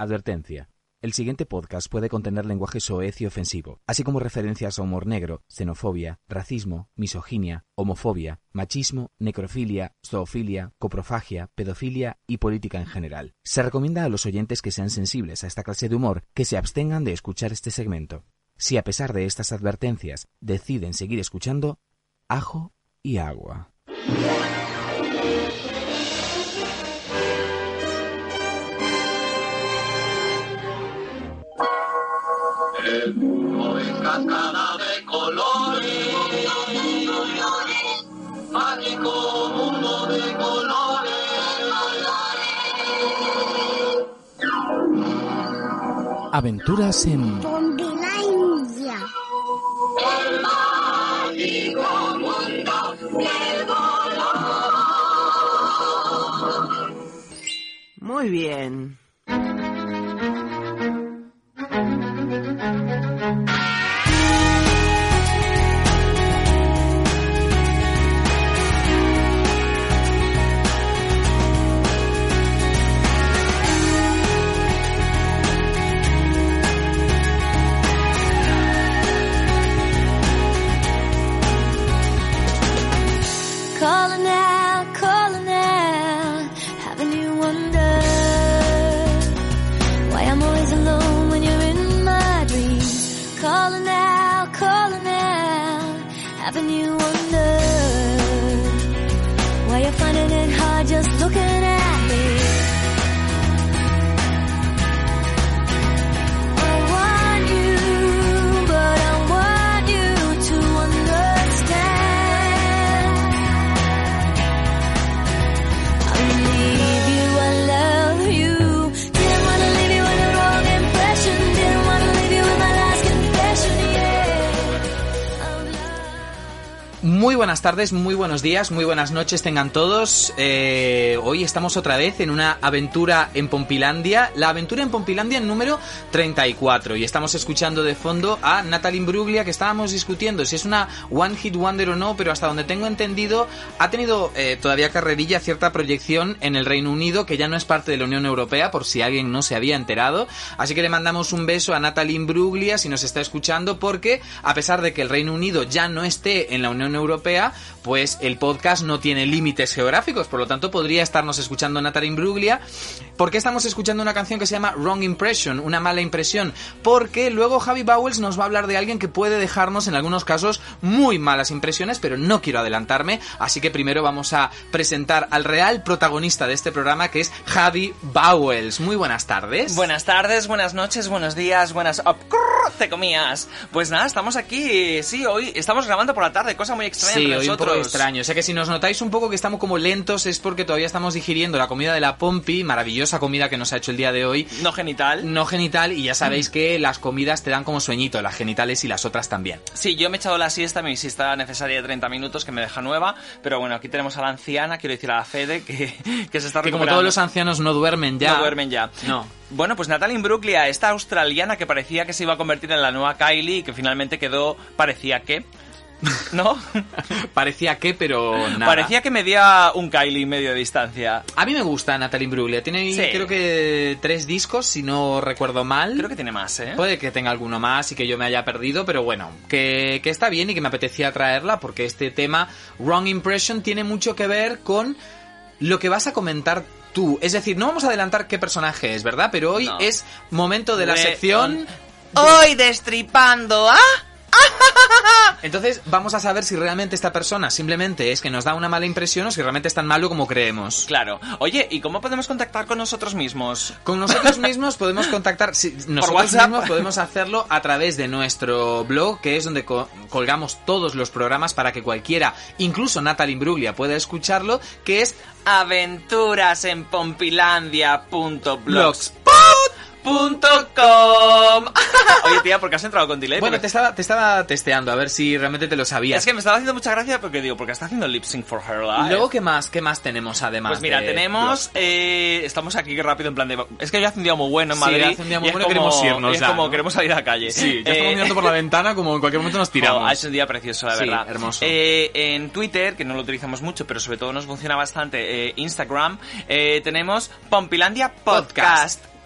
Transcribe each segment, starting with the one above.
Advertencia. El siguiente podcast puede contener lenguaje soez y ofensivo, así como referencias a humor negro, xenofobia, racismo, misoginia, homofobia, machismo, necrofilia, zoofilia, coprofagia, pedofilia y política en general. Se recomienda a los oyentes que sean sensibles a esta clase de humor que se abstengan de escuchar este segmento. Si a pesar de estas advertencias deciden seguir escuchando, ajo y agua. El mundo es cascada de colores, mágico mundo de colores. Aventuras en Bombilandia. El mágico mundo del color. Muy bien. Buenas tardes, muy buenos días, muy buenas noches tengan todos. Eh, hoy estamos otra vez en una aventura en Pompilandia, la aventura en Pompilandia número 34 y estamos escuchando de fondo a Natalie Bruglia que estábamos discutiendo si es una One Hit Wonder o no, pero hasta donde tengo entendido ha tenido eh, todavía carrerilla cierta proyección en el Reino Unido que ya no es parte de la Unión Europea por si alguien no se había enterado. Así que le mandamos un beso a Natalie Bruglia si nos está escuchando porque a pesar de que el Reino Unido ya no esté en la Unión Europea, pues el podcast no tiene límites geográficos, por lo tanto podría estarnos escuchando Natalie Bruglia. ¿Por qué estamos escuchando una canción que se llama Wrong Impression, una mala impresión? Porque luego Javi Bowles nos va a hablar de alguien que puede dejarnos en algunos casos muy malas impresiones, pero no quiero adelantarme, así que primero vamos a presentar al real protagonista de este programa que es Javi Bowles. Muy buenas tardes. Buenas tardes, buenas noches, buenos días, buenas... crrr, te comías. Pues nada, estamos aquí, sí, hoy estamos grabando por la tarde, cosa muy extraña Sí, hoy un poco extraño. O sea que si nos notáis un poco que estamos como lentos es porque todavía estamos digiriendo la comida de la Pompi, maravillosa comida que nos ha hecho el día de hoy. No genital. No genital, y ya sabéis que las comidas te dan como sueñito, las genitales y las otras también. Sí, yo me he echado la siesta, mi siesta necesaria de 30 minutos, que me deja nueva, pero bueno, aquí tenemos a la anciana, quiero decir a la Fede, que, que se está Que como todos los ancianos no duermen ya. No duermen ya. No. Bueno, pues Natalie Imbruglia, esta australiana que parecía que se iba a convertir en la nueva Kylie y que finalmente quedó, parecía que... ¿No? Parecía que, pero nada. Parecía que medía un Kylie medio de distancia. A mí me gusta Natalie Imbruglia. Tiene Sí. creo que tres discos, si no recuerdo mal. Creo que tiene más, ¿eh? Puede que tenga alguno más y que yo me haya perdido, pero bueno, que, que está bien y que me apetecía traerla porque este tema, Wrong Impression, tiene mucho que ver con lo que vas a comentar tú. Es decir, no vamos a adelantar qué personaje es, ¿verdad? Pero hoy No. es momento de la sección... Hoy destripando a... Entonces vamos a saber si realmente esta persona simplemente es que nos da una mala impresión o si realmente es tan malo como creemos. Claro. Oye, ¿y cómo podemos contactar con nosotros mismos? Con nosotros mismos podemos contactar, si, nosotros WhatsApp. mismos podemos hacerlo a través de nuestro blog, que es donde co- colgamos todos los programas para que cualquiera, incluso Natalie Imbruglia, pueda escucharlo, que es Aventuras Pompilandia.blogspot.com Oye, tía, ¿por qué has entrado con delay? Bueno, Porque- te estaba, te estaba testeando a ver si realmente te lo sabías. Es que me estaba haciendo mucha gracia porque digo, porque está haciendo lip sync for her life. Luego, ¿qué más, ¿qué más tenemos además? Pues mira, de tenemos. eh, estamos aquí rápido en plan de. Es que hoy hace un día muy bueno en Sí, Madrid. hace un día muy es bueno, como- queremos irnos es ya, como ¿no? queremos salir a la calle. Sí, ya Eh, estamos mirando por la ventana como en cualquier momento nos tiramos. Oh, hecho un día precioso, la Sí, verdad. hermoso. Eh, en Twitter, que no lo utilizamos mucho, pero sobre todo nos funciona bastante, eh, Instagram, tenemos Pompilandia Podcast. Podcast.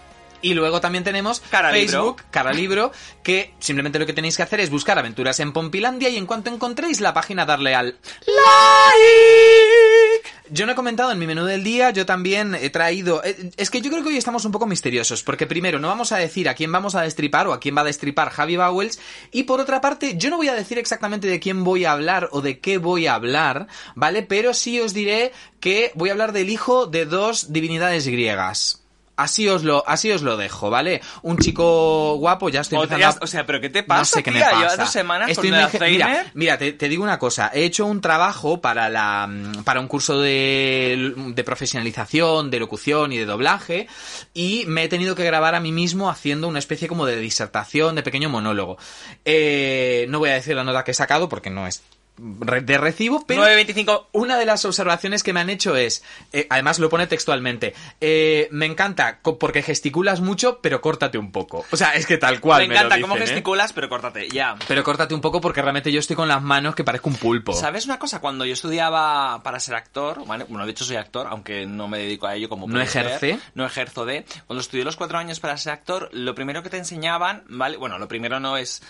Y luego también tenemos Cara Facebook, Libro. Cara Libro, que simplemente lo que tenéis que hacer es buscar aventuras en Pompilandia y en cuanto encontréis la página darle al like. Yo no he comentado en mi menú del día, yo también he traído... eh, Es que yo creo que hoy estamos un poco misteriosos, porque primero no vamos a decir a quién vamos a destripar o a quién va a destripar Javi Bowles, y por otra parte yo no voy a decir exactamente de quién voy a hablar o de qué voy a hablar, ¿vale? Pero sí os diré que voy a hablar del hijo de dos divinidades griegas. Así os lo, así os lo dejo, ¿vale? Un chico guapo, ya estoy empezando a- o sea, ¿pero qué te pasa, no sé qué me pasa. Dos semanas Estoy con mira, mira, te, te digo una cosa. He hecho un trabajo para la para un curso de, de profesionalización, de locución y de doblaje y me he tenido que grabar a mí mismo haciendo una especie como de disertación, de pequeño monólogo. Eh, no voy a decir la nota que he sacado porque no es de recibo, pero 9.25. una de las observaciones que me han hecho es, eh, además lo pone textualmente, eh, me encanta porque gesticulas mucho, pero córtate un poco. O sea, es que tal cual. Me encanta cómo ¿eh? gesticulas, pero córtate, ya. Pero córtate un poco porque realmente yo estoy con las manos que parezco un pulpo. ¿Sabes una cosa? Cuando yo estudiaba para ser actor, bueno, de hecho soy actor, aunque no me dedico a ello como ¿No ser, ejerce? no ejerzo de. Cuando estudié los cuatro años para ser actor, lo primero que te enseñaban, ¿vale? Bueno, lo primero no es...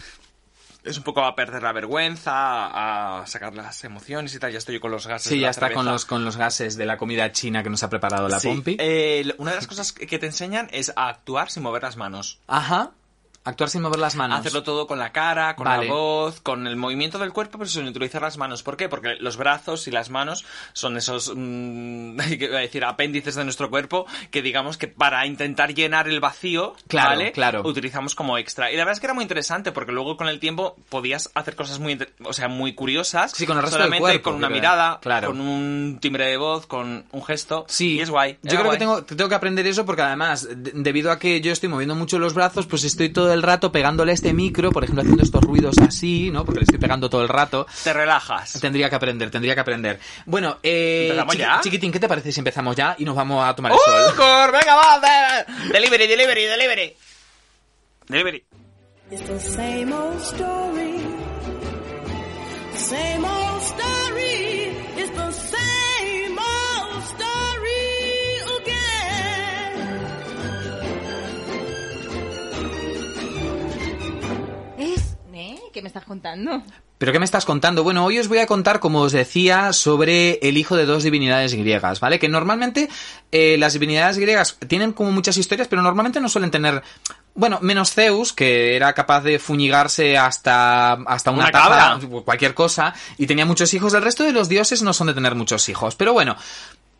Es un poco a perder la vergüenza, a sacar las emociones y tal. Ya estoy yo con los gases. Sí, de ya la está con los, con los gases de la comida china que nos ha preparado la Sí. Pompi. Eh, una de las cosas que te enseñan es a actuar sin mover las manos. Ajá. Actuar sin mover las manos. Hacerlo todo con la cara, con Vale. la voz, con el movimiento del cuerpo, pero sin utilizar las manos. ¿Por qué? Porque los brazos y las manos son esos, mm, ¿qué iba a decir, apéndices de nuestro cuerpo que digamos que para intentar llenar el vacío, Claro, ¿vale? claro. Utilizamos como extra. Y la verdad es que era muy interesante porque luego con el tiempo podías hacer cosas muy, o sea, muy curiosas. Sí, con el resto del solamente cuerpo, con una mirada, Claro. con un timbre de voz, con un gesto. Sí, Y es guay. Yo creo guay. que tengo, tengo que aprender eso porque además, de- debido a que yo estoy moviendo mucho los brazos, pues estoy todo el rato pegándole este micro, por ejemplo, haciendo estos ruidos así, ¿no? Porque le estoy pegando todo el rato. Te relajas. Tendría que aprender, tendría que aprender. Bueno, eh, ¿Empezamos chiqui- ya? chiquitín, ¿qué te parece si empezamos ya y nos vamos a tomar el ¡Uh, sol? cor! ¡Venga, va! de- Delivery, delivery, delivery. Delivery. It's the same old story. Same old story. It's the same estás contando? ¿Pero qué me estás contando? Bueno, hoy os voy a contar, como os decía, sobre el hijo de dos divinidades griegas, ¿vale? Que normalmente eh, las divinidades griegas tienen como muchas historias, pero normalmente no suelen tener... Bueno, menos Zeus, que era capaz de fuñigarse hasta, hasta una, Una taza, cualquier cosa, y tenía muchos hijos. El resto de los dioses no son de tener muchos hijos. Pero bueno,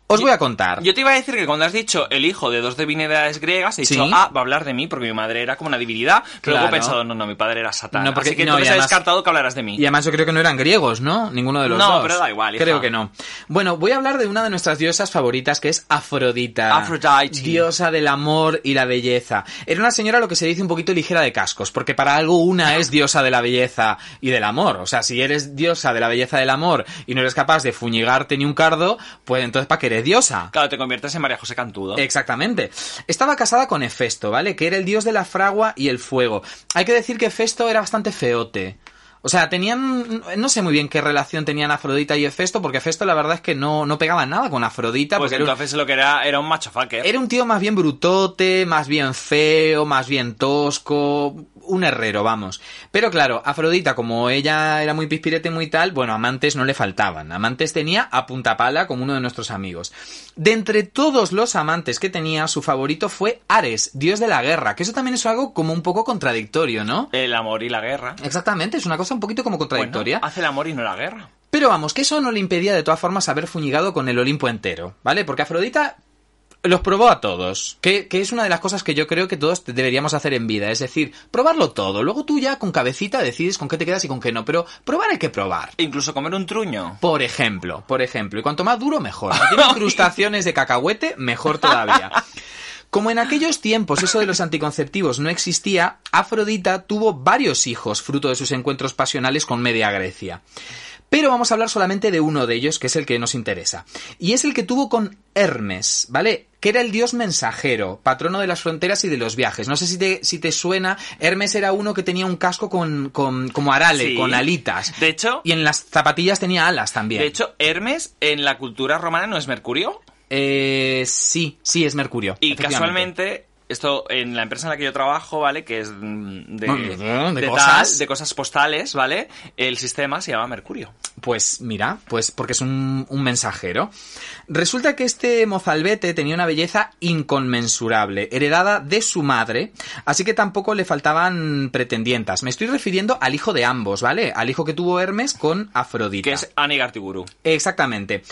os voy a contar. Yo te iba a decir que cuando has dicho el hijo de dos divinidades griegas, he dicho, ah, va a hablar de mí, porque mi madre era como una divinidad. Pero luego he pensado, no, no, mi padre era Satán. No, porque- Así que no, entonces he además- descartado que hablarás de mí. Y además yo creo que no eran griegos, ¿no? Ninguno de los No, dos. pero da igual, hija. Creo que no. Bueno, voy a hablar de una de nuestras diosas favoritas, que es Afrodita. Aphrodite. Diosa del amor y la belleza. Era una señora, lo que se dice, un poquito ligera de cascos, porque para algo una es diosa de la belleza y del amor. O sea, si eres diosa de la belleza y del amor y no eres capaz de fuñigarte ni un cardo, pues entonces ¿para qué eres diosa? Claro, te conviertes en María José Cantudo. Exactamente. Estaba casada con Hefesto, ¿vale? Que era el dios de la fragua y el fuego. Hay que decir que Hefesto era bastante feote. O sea, tenían. No sé muy bien qué relación tenían Afrodita y Hefesto, porque Hefesto la verdad es que no, no pegaba nada con Afrodita. pues porque era un- entonces lo que era era un macho fucker. era un tío más bien brutote, más bien feo, más bien tosco. Un herrero, vamos. Pero claro, Afrodita, como ella era muy pispirete, muy tal, bueno, amantes no le faltaban. Amantes tenía a punta pala, como uno de nuestros amigos. De entre todos los amantes que tenía, su favorito fue Ares, dios de la guerra, que eso también es algo como un poco contradictorio, ¿no? El amor y la guerra. Exactamente, es una cosa un poquito como contradictoria. Bueno, hace el amor y no la guerra. Pero vamos, que eso no le impedía de todas formas haber fuñigado con el Olimpo entero, ¿vale? Porque Afrodita los probó a todos, que, que es una de las cosas que yo creo que todos deberíamos hacer en vida, es decir, probarlo todo, luego tú ya con cabecita decides con qué te quedas y con qué no, pero probar hay que probar. E incluso comer un truño. Por ejemplo, por ejemplo, y cuanto más duro, mejor. Si tiene incrustaciones de cacahuete, mejor todavía. Como en aquellos tiempos eso de los anticonceptivos no existía, Afrodita tuvo varios hijos fruto de sus encuentros pasionales con media Grecia. Pero vamos a hablar solamente de uno de ellos, que es el que nos interesa. Y es el que tuvo con Hermes, ¿vale? Que era el dios mensajero, patrono de las fronteras y de los viajes. No sé si te, si te suena, Hermes era uno que tenía un casco con, con como arale, Sí. con alitas. De hecho- Y en las zapatillas tenía alas también. De hecho, Hermes en la cultura romana no es Mercurio. Eh, sí, sí, es Mercurio. Y casualmente, esto en la empresa en la que yo trabajo, ¿vale? Que es de, tal, cosas. de cosas postales, ¿vale? El sistema se llama Mercurio. Pues mira, pues porque es un, un mensajero. Resulta que este mozalbete tenía una belleza inconmensurable, heredada de su madre, así que tampoco le faltaban pretendientas. Me estoy refiriendo al hijo de ambos, ¿vale? Al hijo que tuvo Hermes con Afrodita. Que es Anigartiburu. Exactamente.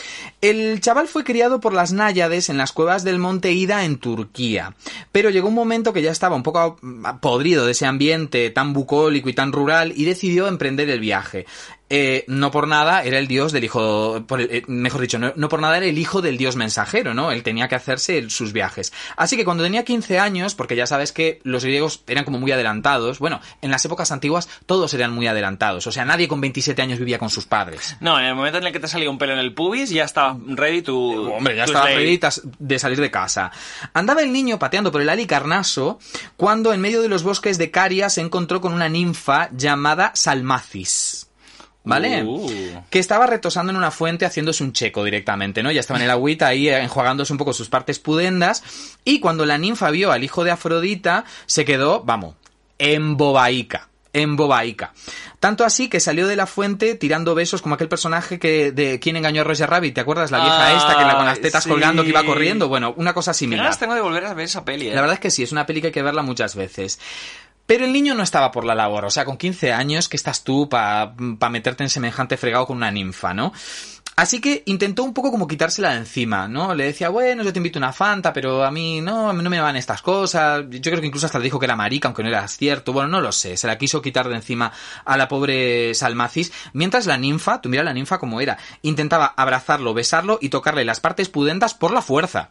El chaval fue criado por las náyades en las cuevas del monte Ida en Turquía. Pero llegó un momento que ya estaba un poco podrido de ese ambiente tan bucólico y tan rural y decidió emprender el viaje. Eh, no por nada era el dios del hijo, por el- eh, mejor dicho, no, no por nada era el hijo del dios mensajero, ¿no? Él tenía que hacerse sus viajes. Así que cuando tenía 15 años, porque ya sabes que los griegos eran como muy adelantados, bueno, en las épocas antiguas todos eran muy adelantados, o sea, nadie con 27 años vivía con sus padres. No, en el momento en el que te salía un pelo en el pubis, ya estaba ready to. Hombre, ya estaba ready de salir de casa. Andaba el niño pateando por el Alicarnaso cuando en medio de los bosques de Caria se encontró con una ninfa llamada Salmacis. ¿Vale? Uh. Que estaba retosando en una fuente haciéndose un checo directamente, ¿no? Ya estaba en el agüita ahí eh, enjuagándose un poco sus partes pudendas. Y cuando la ninfa vio al hijo de Afrodita, se quedó, vamos, embobaica. Embobaica. Tanto así que salió de la fuente tirando besos como aquel personaje que de quién engañó a Roger Rabbit, ¿te acuerdas? La vieja Ah, esta que la con las tetas sí. colgando que iba corriendo. Bueno, una cosa similar. ganas tengo de volver a ver esa peli, ¿eh? La verdad es que sí, es una peli que hay que verla muchas veces. Pero el niño no estaba por la labor, o sea, con 15 años, ¿qué estás tú para meterte en semejante fregado con una ninfa, no? Así que intentó un poco como quitársela de encima, ¿no? Le decía, bueno, yo te invito una Fanta, pero a mí no, a mí no me van estas cosas. Yo creo que incluso hasta le dijo que era marica, aunque no era cierto. Bueno, no lo sé. Se la quiso quitar de encima a la pobre Salmacis. Mientras la ninfa, tú mira la ninfa como era, intentaba abrazarlo, besarlo y tocarle las partes pudentas por la fuerza.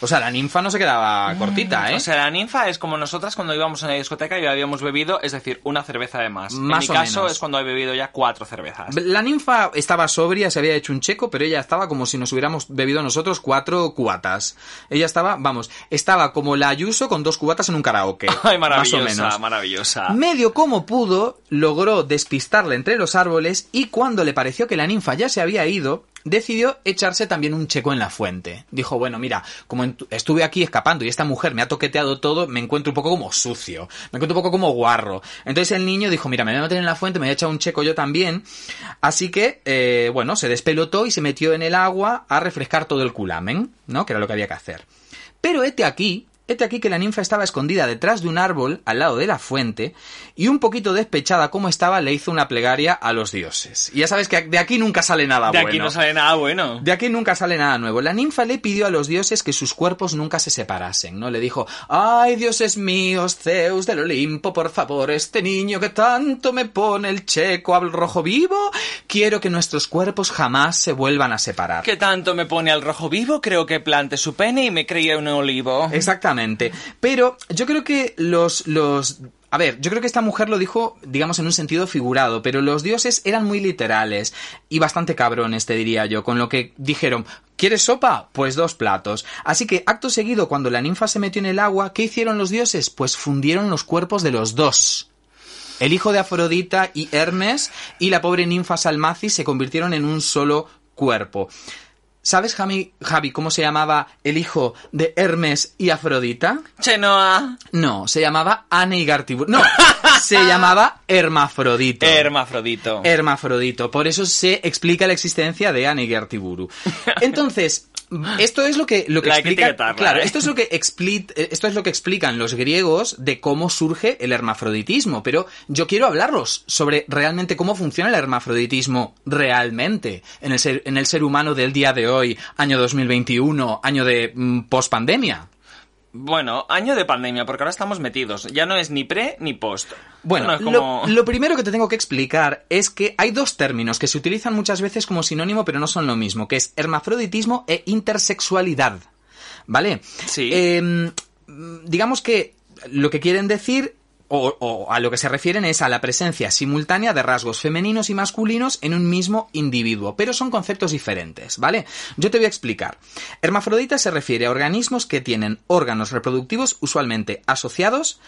O sea, la ninfa no se quedaba cortita, ¿eh? O sea, la ninfa es como nosotras cuando íbamos a la discoteca y habíamos bebido, es decir, una cerveza de más. Más en o mi caso menos. es cuando he bebido ya cuatro cervezas. La ninfa estaba sobria, se había hecho un checo, pero ella estaba como si nos hubiéramos bebido nosotros cuatro cubatas. Ella estaba, vamos, estaba como la Ayuso con dos cubatas en un karaoke. Ay, más maravillosa, o menos. maravillosa. Medio como pudo, logró despistarla entre los árboles y cuando le pareció que la ninfa ya se había ido, decidió echarse también un checo en la fuente. Dijo, bueno, mira, como estuve aquí escapando y esta mujer me ha toqueteado todo, me encuentro un poco como sucio, me encuentro un poco como guarro. Entonces el niño dijo, mira, me voy a meter en la fuente, me voy a echar un checo yo también. Así que, eh, bueno, se despelotó y se metió en el agua a refrescar todo el culamen, ¿no? Que era lo que había que hacer. Pero hete aquí, hete aquí que la ninfa estaba escondida detrás de un árbol al lado de la fuente y un poquito despechada como estaba le hizo una plegaria a los dioses. Y ya sabes que de aquí nunca sale nada De bueno. aquí no sale nada bueno. De aquí nunca sale nada nuevo. La ninfa le pidió a los dioses que sus cuerpos nunca se separasen, ¿no? Le dijo, ay, dioses míos, Zeus del Olimpo, por favor, este niño que tanto me pone el checo al rojo vivo, quiero que nuestros cuerpos jamás se vuelvan a separar. Que tanto me pone al rojo vivo, creo que plante su pene y me creía un olivo. Exactamente. Pero yo creo que los, los. A ver, yo creo que esta mujer lo dijo, digamos, en un sentido figurado, pero los dioses eran muy literales y bastante cabrones, te diría yo, con lo que dijeron, ¿quieres sopa? Pues dos platos. Así que, acto seguido, cuando la ninfa se metió en el agua, ¿qué hicieron los dioses? Pues fundieron los cuerpos de los dos. El hijo de Afrodita y Hermes y la pobre ninfa Salmacis se convirtieron en un solo cuerpo. ¿Sabes, Javi, Javi, cómo se llamaba el hijo de Hermes y Afrodita? Chenoa. No, se llamaba Aneigartiburu. No, se llamaba Hermafrodito. Hermafrodito. Hermafrodito. Por eso se explica la existencia de Aneigartiburu. Entonces, esto es lo que, lo que La explica. claro, ¿eh? esto es lo que expli- eh, esto es lo que explican los griegos de cómo surge el hermafroditismo. Pero yo quiero hablarlos sobre realmente cómo funciona el hermafroditismo realmente en el ser, en el ser humano del día de hoy, año 2021, año de mm, pospandemia. Bueno, año de pandemia, porque ahora estamos metidos. Ya no es ni pre ni post. Bueno, No es como... lo, lo primero que te tengo que explicar es que hay dos términos que se utilizan muchas veces como sinónimo, pero no son lo mismo, que es hermafroditismo e intersexualidad. ¿Vale? Sí. Eh, digamos que lo que quieren decir o, o a lo que se refieren es a la presencia simultánea de rasgos femeninos y masculinos en un mismo individuo, pero son conceptos diferentes, ¿vale? Yo te voy a explicar. Hermafrodita se refiere a organismos que tienen órganos reproductivos usualmente asociados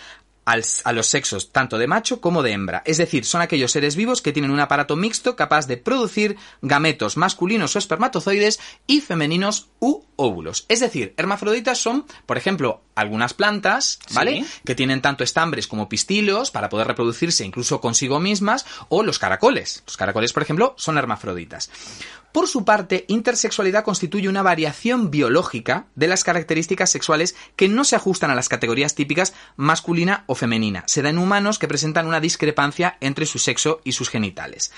al- a los sexos tanto de macho como de hembra. Es decir, son aquellos seres vivos que tienen un aparato mixto capaz de producir gametos masculinos o espermatozoides y femeninos u óvulos. Es decir, hermafroditas son, por ejemplo, algunas plantas, ¿vale? Sí. Que tienen tanto estambres como pistilos para poder reproducirse incluso consigo mismas, o los caracoles. Los caracoles, por ejemplo, son hermafroditas. Por su parte, intersexualidad constituye una variación biológica de las características sexuales que no se ajustan a las categorías típicas masculina o femenina. Se da en humanos que presentan una discrepancia entre su sexo y sus genitales.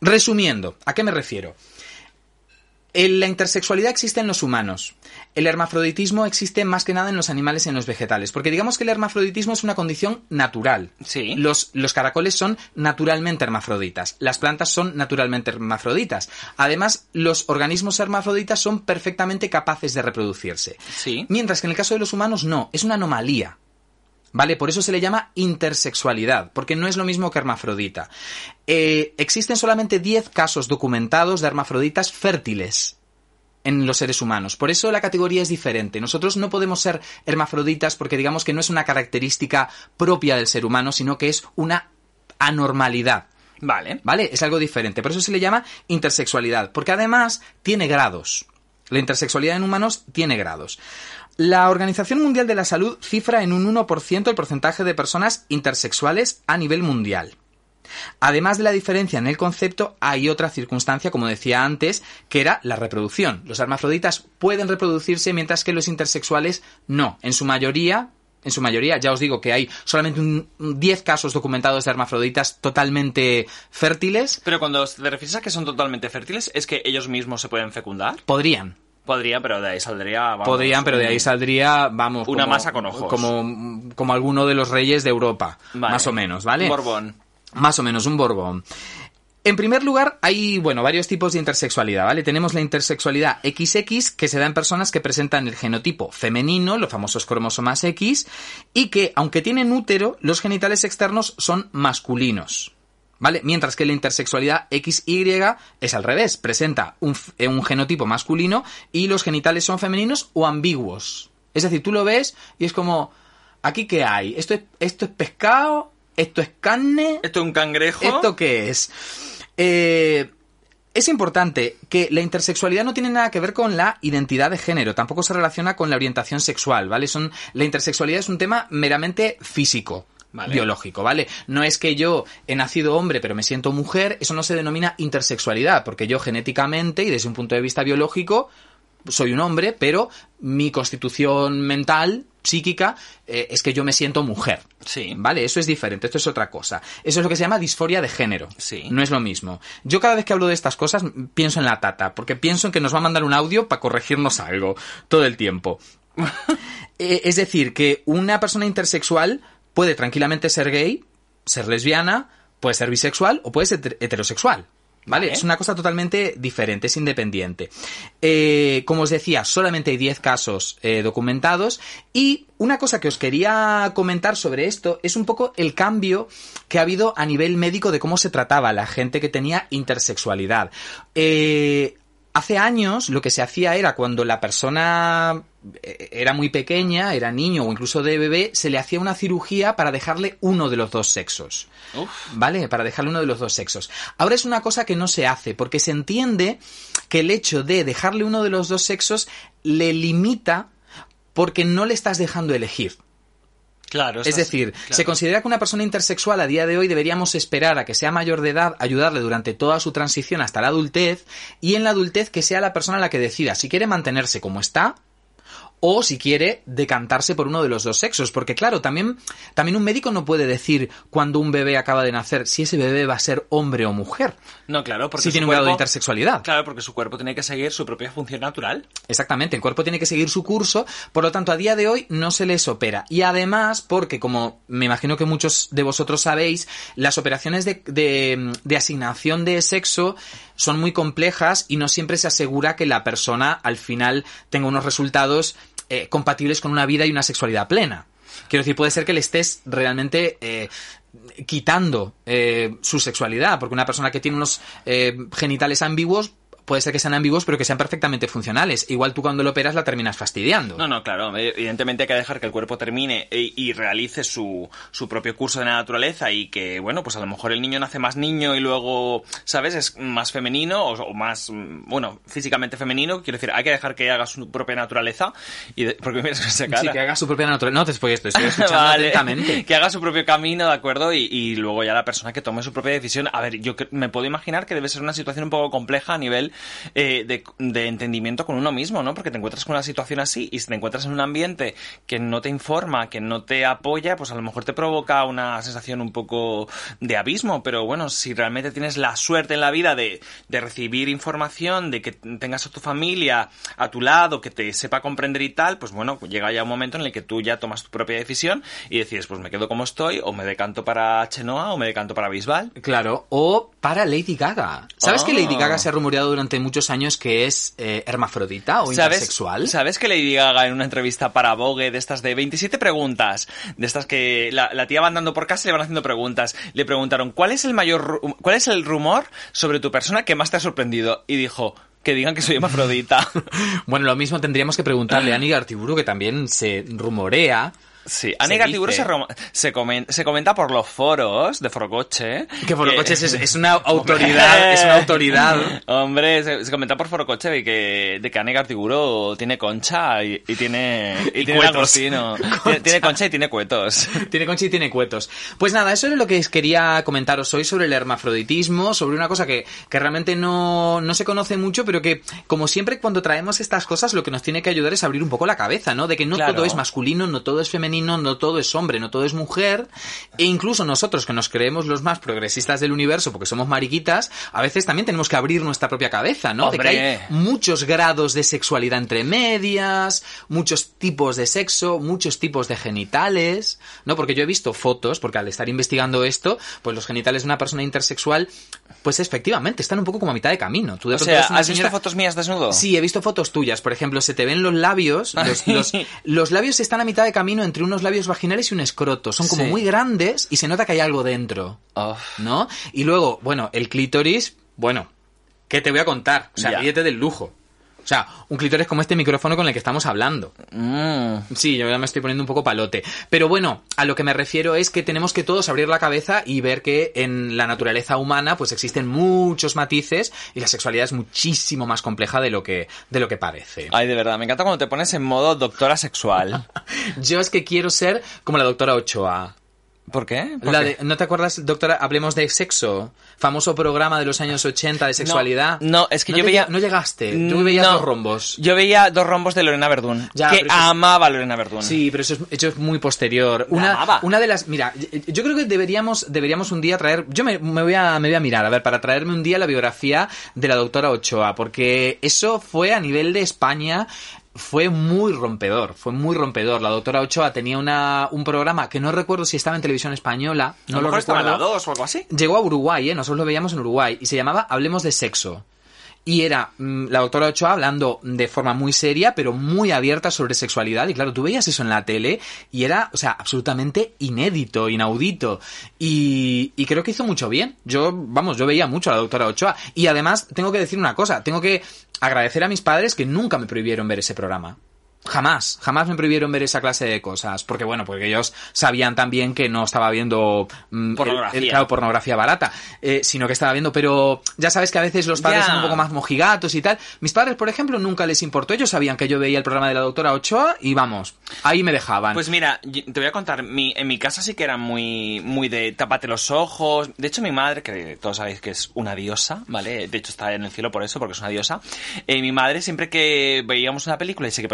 Resumiendo, ¿a qué me refiero? La intersexualidad existe en los humanos. El hermafroditismo existe más que nada en los animales y en los vegetales. Porque digamos que el hermafroditismo es una condición natural. Sí. Los, los caracoles son naturalmente hermafroditas. Las plantas son naturalmente hermafroditas. Además, los organismos hermafroditas son perfectamente capaces de reproducirse. Sí. Mientras que en el caso de los humanos no, es una anomalía. ¿Vale? Por eso se le llama intersexualidad, porque no es lo mismo que hermafrodita. Eh, existen solamente 10 casos documentados de hermafroditas fértiles en los seres humanos. Por eso la categoría es diferente. Nosotros no podemos ser hermafroditas porque digamos que no es una característica propia del ser humano, sino que es una anormalidad. Vale. ¿Vale? Es algo diferente. Por eso se le llama intersexualidad. Porque además tiene grados. La intersexualidad en humanos tiene grados. La Organización Mundial de la Salud cifra en un 1% el porcentaje de personas intersexuales a nivel mundial. Además de la diferencia en el concepto, hay otra circunstancia, como decía antes, que era la reproducción. Los hermafroditas pueden reproducirse mientras que los intersexuales no. En su mayoría, en su mayoría, ya os digo que hay solamente un, un 10 casos documentados de hermafroditas totalmente fértiles. Pero cuando te refieres a que son totalmente fértiles, ¿es que ellos mismos se pueden fecundar? Podrían. Podría, pero de ahí saldría... vamos, Podrían, pero de ahí saldría, vamos... Una como- masa con ojos. Como, como alguno de los reyes de Europa, Vale. más o menos, ¿vale? Un Borbón. Más o menos, un Borbón. En primer lugar, hay, bueno, varios tipos de intersexualidad, ¿vale? Tenemos la intersexualidad XX, que se da en personas que presentan el genotipo femenino, los famosos cromosomas X, y que, aunque tienen útero, los genitales externos son masculinos. ¿Vale? Mientras que la intersexualidad XY es al revés, presenta un, eh, un genotipo masculino y los genitales son femeninos o ambiguos. Es decir, tú lo ves y es como, ¿aquí qué hay? ¿Esto es, esto es pescado? ¿Esto es carne? ¿Esto es un cangrejo? ¿Esto qué es? Eh, es importante que la intersexualidad no tiene nada que ver con la identidad de género, tampoco se relaciona con la orientación sexual, ¿vale? Son, la intersexualidad es un tema meramente físico. Vale. biológico, ¿vale? No es que yo he nacido hombre pero me siento mujer, eso no se denomina intersexualidad, porque yo genéticamente y desde un punto de vista biológico soy un hombre, pero mi constitución mental, psíquica, eh, es que yo me siento mujer. Sí. Vale, eso es diferente, esto es otra cosa. Eso es lo que se llama disforia de género. Sí. No es lo mismo. Yo cada vez que hablo de estas cosas pienso en la tata, porque pienso en que nos va a mandar un audio para corregirnos algo todo el tiempo. Eh, es decir, que una persona intersexual puede tranquilamente ser gay, ser lesbiana, puede ser bisexual o puede ser heter- heterosexual. ¿Vale? Es una cosa totalmente diferente, es independiente. Eh, como os decía, solamente hay 10 casos eh, documentados. Y una cosa que os quería comentar sobre esto es un poco el cambio que ha habido a nivel médico de cómo se trataba la gente que tenía intersexualidad. Hace años lo que se hacía era cuando la persona eh, era muy pequeña, era niño o incluso de bebé, se le hacía una cirugía para dejarle uno de los dos sexos. Uf. ¿Vale? Para dejarle uno de los dos sexos. Ahora es una cosa que no se hace, porque se entiende que el hecho de dejarle uno de los dos sexos le limita porque no le estás dejando elegir. Claro. Es decir, claro. se considera que una persona intersexual a día de hoy deberíamos esperar a que sea mayor de edad, ayudarle durante toda su transición hasta la adultez y en la adultez que sea la persona la que decida si quiere mantenerse como está o si quiere decantarse por uno de los dos sexos. Porque claro, también, también un médico no puede decir cuando un bebé acaba de nacer si ese bebé va a ser hombre o mujer. No, claro, porque Si tiene un grado de intersexualidad. Claro, porque su cuerpo tiene que seguir su propia función natural. Exactamente, el cuerpo tiene que seguir su curso, por lo tanto a día de hoy no se les opera. Y además, porque como me imagino que muchos de vosotros sabéis, las operaciones de, de- de asignación de sexo son muy complejas y no siempre se asegura que la persona al final tenga unos resultados eh, compatibles con una vida y una sexualidad plena. Quiero decir, puede ser que le estés realmente eh, quitando eh, su sexualidad, porque una persona que tiene unos eh, genitales ambiguos puede ser que sean ambiguos, pero que sean perfectamente funcionales. Igual tú cuando lo operas la terminas fastidiando. No, no, claro. Evidentemente hay que dejar que el cuerpo termine y, y realice su, su propio curso de la naturaleza y que, bueno, pues a lo mejor el niño nace más niño y luego, ¿sabes? Es más femenino o, o más, mm, bueno, físicamente femenino. Quiero decir, hay que dejar que haga su propia naturaleza. Y de- porque miras con esa cara. Sí, que haga su propia naturaleza. No te estoy escuchando Vale. atentamente. Que haga su propio camino, ¿de acuerdo? Y, y luego ya la persona que tome su propia decisión. A ver, yo me puedo imaginar que debe ser una situación un poco compleja a nivel eh, de, de entendimiento con uno mismo, ¿no? Porque te encuentras con una situación así y si te encuentras en un ambiente que no te informa, que no te apoya, pues a lo mejor te provoca una sensación un poco de abismo. Pero bueno, si realmente tienes la suerte en la vida de, de recibir información, de que tengas a tu familia a tu lado, que te sepa comprender y tal, pues bueno, llega ya un momento en el que tú ya tomas tu propia decisión y decides, pues me quedo como estoy, o me decanto para Chenoa, o me decanto para Bisbal. Claro, o para Lady Gaga. ¿Sabes que Ah. Lady Gaga se ha rumoreado durante muchos años que es eh, hermafrodita o intersexual? ¿Sabes que Lady Gaga en una entrevista para Vogue de estas de 27 preguntas, de estas que la, la tía va andando por casa y le van haciendo preguntas, le preguntaron, ¿cuál es el mayor, cuál es el rumor sobre tu persona que más te ha sorprendido? Y dijo, que digan que soy hermafrodita. Bueno, lo mismo tendríamos que preguntarle a Annie Gartiburu, que también se rumorea. Sí, Tiburo dice- se, se, comen- se comenta por los foros de Forocoche. Que Forocoche es, es una autoridad, es una autoridad. Hombre, se, se comenta por Forocoche de que, de que Anega Tiburo tiene concha y, y tiene, y Y tiene cuetos. langostino. Tiene, tiene concha y tiene cuetos. Tiene concha y tiene cuetos. Pues nada, eso es lo que quería comentaros hoy sobre el hermafroditismo, sobre una cosa que, que realmente no, no se conoce mucho, pero que, como siempre, cuando traemos estas cosas, lo que nos tiene que ayudar es abrir un poco la cabeza, ¿no? De que no Claro. todo es masculino, no todo es femenino, no todo es hombre, no todo es mujer. E incluso nosotros, que nos creemos los más progresistas del universo, porque somos mariquitas, a veces también tenemos que abrir nuestra propia cabeza, ¿no? De que Hombre. hay muchos grados de sexualidad entre medias, muchos tipos de sexo, muchos tipos de genitales, ¿no? Porque yo he visto fotos, porque al estar investigando esto, pues los genitales de una persona intersexual, pues efectivamente están un poco como a mitad de camino. Tú de O sea, ¿has visto fotos mías desnudo? Sí, he visto fotos tuyas. Por ejemplo, se te ven los labios. Los, los- los labios están a mitad de camino entre unos labios vaginales y un escroto. Son como Sí. muy grandes y se nota que hay algo dentro. Oh. ¿No? Y luego, bueno, el clítoris, bueno, ¿qué te voy a contar? O sea, ríete del lujo. O sea, un clítoris como este micrófono con el que estamos hablando. Mm. Sí, yo ya me estoy poniendo un poco palote. Pero bueno, a lo que me refiero es que tenemos que todos abrir la cabeza y ver que en la naturaleza humana pues existen muchos matices y la sexualidad es muchísimo más compleja de lo que, de lo que parece. Ay, de verdad, me encanta cuando te pones en modo doctora sexual. Yo es que quiero ser como la doctora Ochoa. ¿Por qué? ¿Por La qué? de- ¿No te acuerdas, doctora? Hablemos de sexo. Famoso programa de los años 80 de sexualidad. no, es que yo veía- No llegaste. Tú veías No. dos rombos. Yo veía dos rombos de Lorena Verdún. Ya, que amaba a Lorena Verdún. Sí, pero eso es, eso es muy posterior. Una, amaba. una de las. Mira, yo creo que deberíamos, deberíamos un día traer. Yo me, me voy a, me voy a mirar, a ver, para traerme un día la biografía de la doctora Ochoa, porque eso fue a nivel de España. Fue muy rompedor, fue muy rompedor. La doctora Ochoa tenía una, un programa que no recuerdo si estaba en televisión española, a no lo lo mejor estaba en la recuerdo. 2 o algo así. Llegó a Uruguay, ¿eh? nosotros lo veíamos en Uruguay, y se llamaba Hablemos de Sexo. Y era mm, la doctora Ochoa hablando de forma muy seria, pero muy abierta sobre sexualidad. Y claro, tú veías eso en la tele y era, o sea, absolutamente inédito, inaudito. Y, y creo que hizo mucho bien. Yo, vamos, yo veía mucho a la doctora Ochoa. Y además, tengo que decir una cosa, tengo que agradecer a mis padres que nunca me prohibieron ver ese programa. Jamás, jamás me prohibieron ver esa clase de cosas, porque bueno, porque ellos sabían también que no estaba viendo mm, Pornografía. el- claro, pornografía barata, eh, sino que estaba viendo, pero ya sabes que a veces los padres Ya. son un poco más mojigatos y tal. Mis padres, por ejemplo, nunca les importó, ellos sabían que yo veía el programa de la doctora Ochoa y vamos, ahí me dejaban. Pues mira, te voy a contar, mi, en mi casa sí que era muy, muy de tápate los ojos. De hecho, mi madre, que todos sabéis que es una diosa, ¿vale? De hecho, está en el cielo por eso, porque es una diosa. Eh, mi madre, siempre que veíamos una película y se que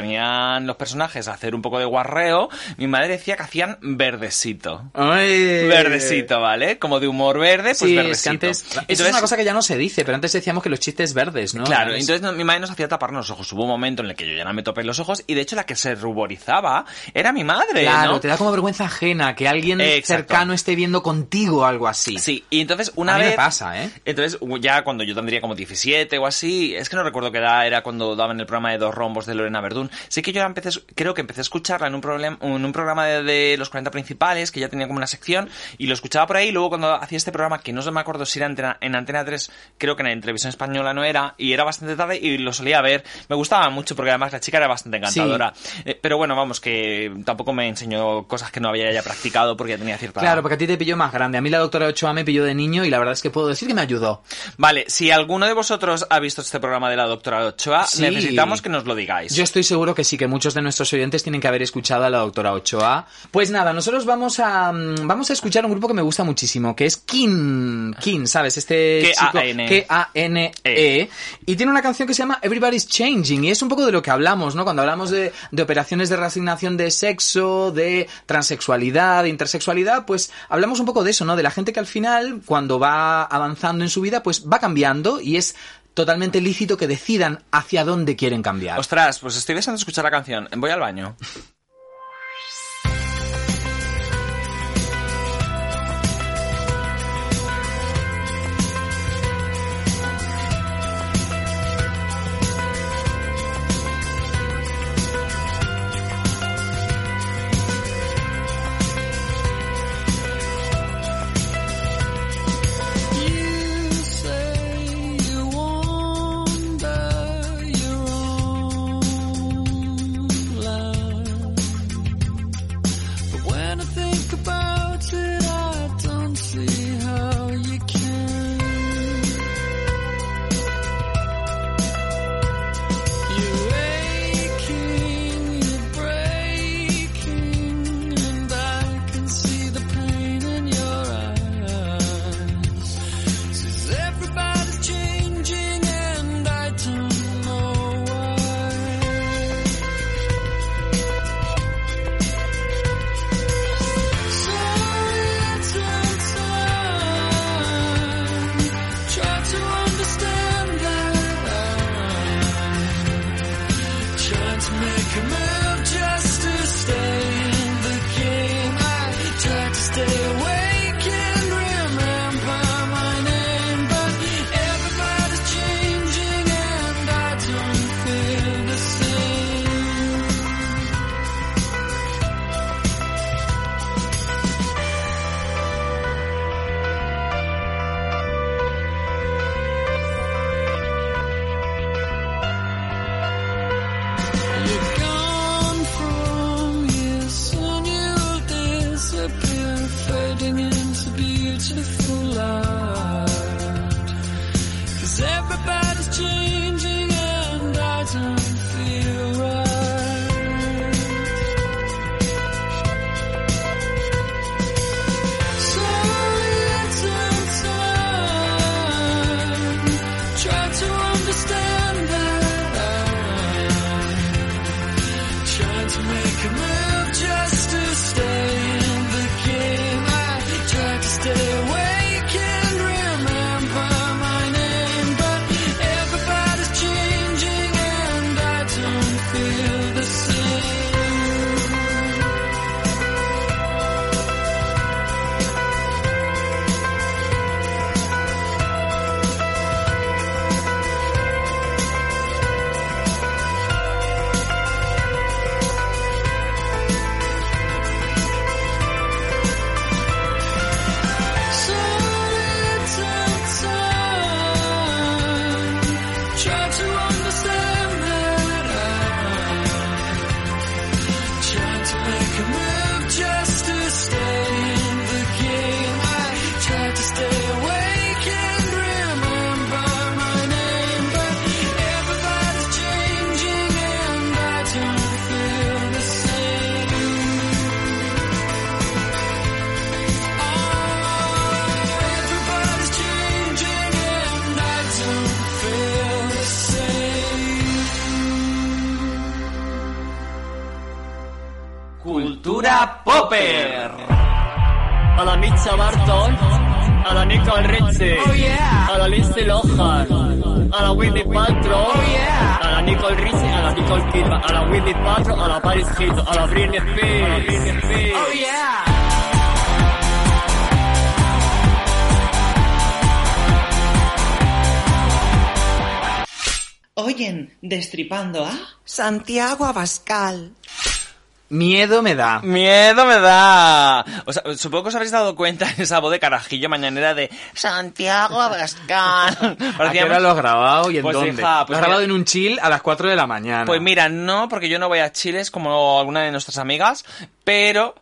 los personajes a hacer un poco de guarreo, mi madre decía que hacían verdecito. Ay. Verdecito, ¿vale? Como de humor verde, pues Sí, es verdecito. que antes... Eso es Entonces- una cosa que ya no se dice, pero antes decíamos que los chistes verdes, ¿no? Claro, Es- entonces no- mi madre nos hacía taparnos los ojos. Hubo un momento en el que yo ya no me topé los ojos y de hecho la que se ruborizaba era mi madre, Claro, ¿no? te da como vergüenza ajena que alguien Exacto. cercano esté viendo contigo algo así. Sí, y entonces una A mí me vez... pasa, ¿eh? Entonces, ya cuando yo tendría como 17 o así, es que no recuerdo qué edad era cuando daban el programa de Dos Rombos de Lorena Verdún. Sí que yo ya empecé, creo que empecé a escucharla en un, problem- en un programa de, de los 40 principales, que ya tenía como una sección, y lo escuchaba por ahí, y luego cuando hacía este programa, que no me acuerdo si era antena- en Antena 3, creo que en, televisión española no era, y era bastante tarde, y lo solía ver. Me gustaba mucho, porque además la chica era bastante encantadora. Eh, pero bueno, vamos, que tampoco me enseñó cosas que no había ya practicado, porque ya tenía cierta... Claro, porque a ti te pilló más grande. A mí la doctora Ochoa me pilló de niño y la verdad es que puedo decir que me ayudó. Vale, si alguno de vosotros ha visto este programa de la doctora Ochoa, Sí. necesitamos que nos lo digáis. Yo estoy seguro que sí, que muchos de nuestros oyentes tienen que haber escuchado a la doctora Ochoa. Pues nada, nosotros vamos a mm, vamos a escuchar un grupo que me gusta muchísimo, que es Kin, Kin, ¿sabes? Este chico K-A-N. K-A-N-E y tiene una canción que se llama Everybody's Changing y es un poco de lo que hablamos, ¿no? Cuando hablamos de, de operaciones de reasignación de sexo, de transexualidad, de intersexualidad, pues hablamos un poco de eso, ¿no? De la gente que al final, cuando va avanzando en su vida, pues va cambiando y es totalmente lícito que decidan hacia dónde quieren cambiar. Ostras, pues estoy deseando escuchar la canción. Voy al baño. A la a Paris Hilton, a la Britney Spears. Oyen, destripando a... Santiago Abascal. Miedo me da. Miedo me da. O sea, supongo que os habréis dado cuenta en esa voz de carajillo mañanera de Santiago Abascal. ¿A qué Parecía- hora lo has grabado y en Pues, dónde? hija, lo pues has grabado mira- en un chill a las 4 de la mañana. Pues mira, no, porque yo no voy a Chiles como alguna de nuestras amigas, pero...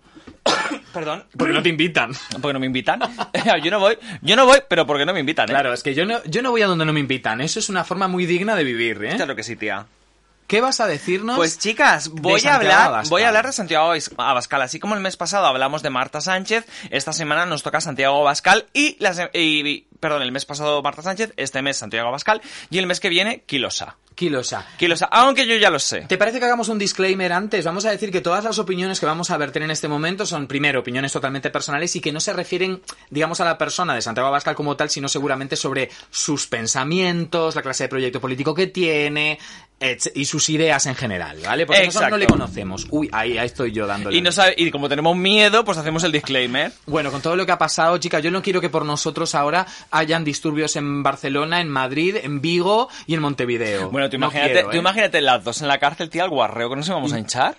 Perdón. Porque no te invitan. Porque no me invitan. yo no voy, yo no voy, pero porque no me invitan, ¿eh? Claro, es que yo no, yo no voy a donde no me invitan. Eso es una forma muy digna de vivir, ¿eh? Claro que sí, tía. ¿Qué vas a decirnos? Pues chicas, voy a hablar, Abascal. voy a hablar de Santiago Abas- Abascal. Así como el mes pasado hablamos de Marta Sánchez, esta semana nos toca Santiago Abascal y, la se- y- y- perdón, el mes pasado Marta Sánchez, este mes Santiago Abascal y el mes que viene Kilosa. Kilosa. Kilosa, aunque yo ya lo sé. ¿Te parece que hagamos un disclaimer antes? Vamos a decir que todas las opiniones que vamos a verter en este momento son, primero, opiniones totalmente personales y que no se refieren, digamos, a la persona de Santiago Abascal como tal, sino seguramente sobre sus pensamientos, la clase de proyecto político que tiene y sus ideas en general, ¿vale? Porque nosotros no le conocemos. Uy, ahí, ahí estoy yo dándole. Y, no sabe, y como tenemos miedo, pues hacemos el disclaimer. Bueno, con todo lo que ha pasado, chicas, yo no quiero que por nosotros ahora hayan disturbios en Barcelona, en Madrid, en Vigo y en Montevideo. Bueno, tú No imagínate, tú ¿eh? imagínate las dos en la cárcel, tía, el guarreo que nos íbamos a hinchar.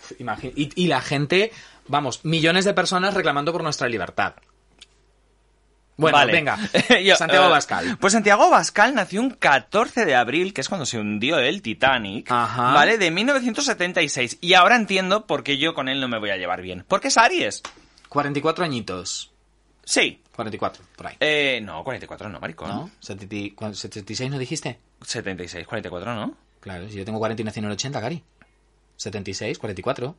Y la gente, vamos, millones de personas reclamando por nuestra libertad. Bueno, Vale. venga. Yo, Santiago eh, Abascal. Pues Santiago Abascal nació un 14 de abril, que es cuando se hundió el Titanic, Ajá. ¿vale? De 1976. Y ahora entiendo por qué yo con él no me voy a llevar bien. Porque es Aries. 44 añitos. Sí. 44, por ahí. Eh, no, 44 no, maricón. ¿No? ¿70 cu- ¿76 no dijiste? 76, 44 no. Claro, si yo tengo 40 y nací en el 80, Cari. 76, 44.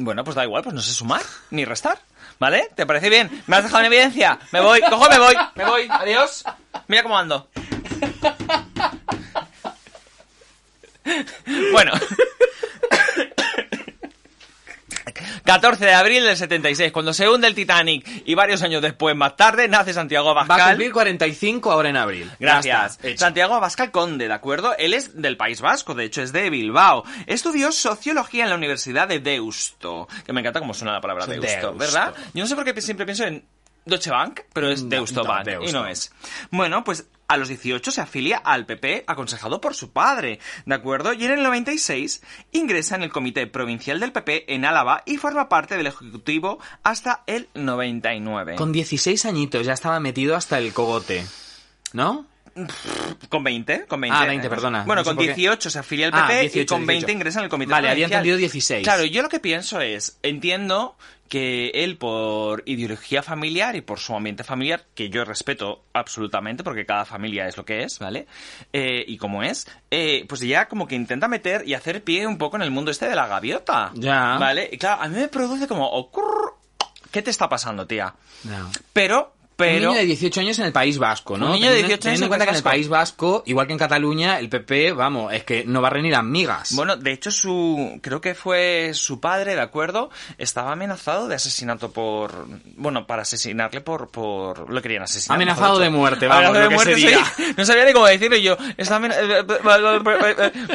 Bueno, pues da igual, pues no sé sumar ni restar. ¿Vale? ¿Te parece bien? ¿Me has dejado en evidencia? Me voy, cojo, me voy, me voy. Adiós. Mira cómo ando. Bueno. 14 de abril del 76, cuando se hunde el Titanic y varios años después, más tarde, nace Santiago Va a Abascal. cumplir 45 ahora en abril. Gracias. Santiago Abascal Conde, ¿de acuerdo? Él es del País Vasco, de hecho es de Bilbao. Estudió sociología en la Universidad de Deusto, que me encanta cómo suena la palabra Deusto, Deusto. ¿verdad? Yo no sé por qué siempre pienso en Deutsche Bank, pero es No, Deusto Bank, y Deusto. no es. Bueno, pues a los 18 se afilia al PP aconsejado por su padre, ¿de acuerdo? Y en el 96 ingresa en el Comité Provincial del PP en Álava y forma parte del Ejecutivo hasta el 99. Con 16 añitos ya estaba metido hasta el cogote. ¿No? Con 20, con 20. Ah, 20, perdona. Bueno, No sé con por qué. 18 se afilia al Ah, PP y 18, con 20 18. ingresa en el comité Vale, había provincial. entendido 16. Claro, yo lo que pienso es, entiendo que él por ideología familiar y por su ambiente familiar, que yo respeto absolutamente porque cada familia es lo que es, ¿vale? Eh, y como es, eh, pues ya como que intenta meter y hacer pie un poco en el mundo este de la gaviota. Ya. ¿Vale? Y claro, a mí me produce como... ocurr, ¿Qué te está pasando, tía? No. Pero, pero... Un niño de 18 años en el País Vasco, ¿no? Un niño de Teniendo- 18 años Teniendo en en cuenta el que en el País Vasco, igual que en Cataluña, el PP, vamos, es que no va a renir a migas. Bueno, de hecho, su creo que fue su padre, ¿de acuerdo? Estaba amenazado de asesinato por... Bueno, para asesinarle por... por lo querían asesinar. Amenazado de muerte, vamos, Amenazado lo que se diga. sí. No sabía ni cómo decirlo yo.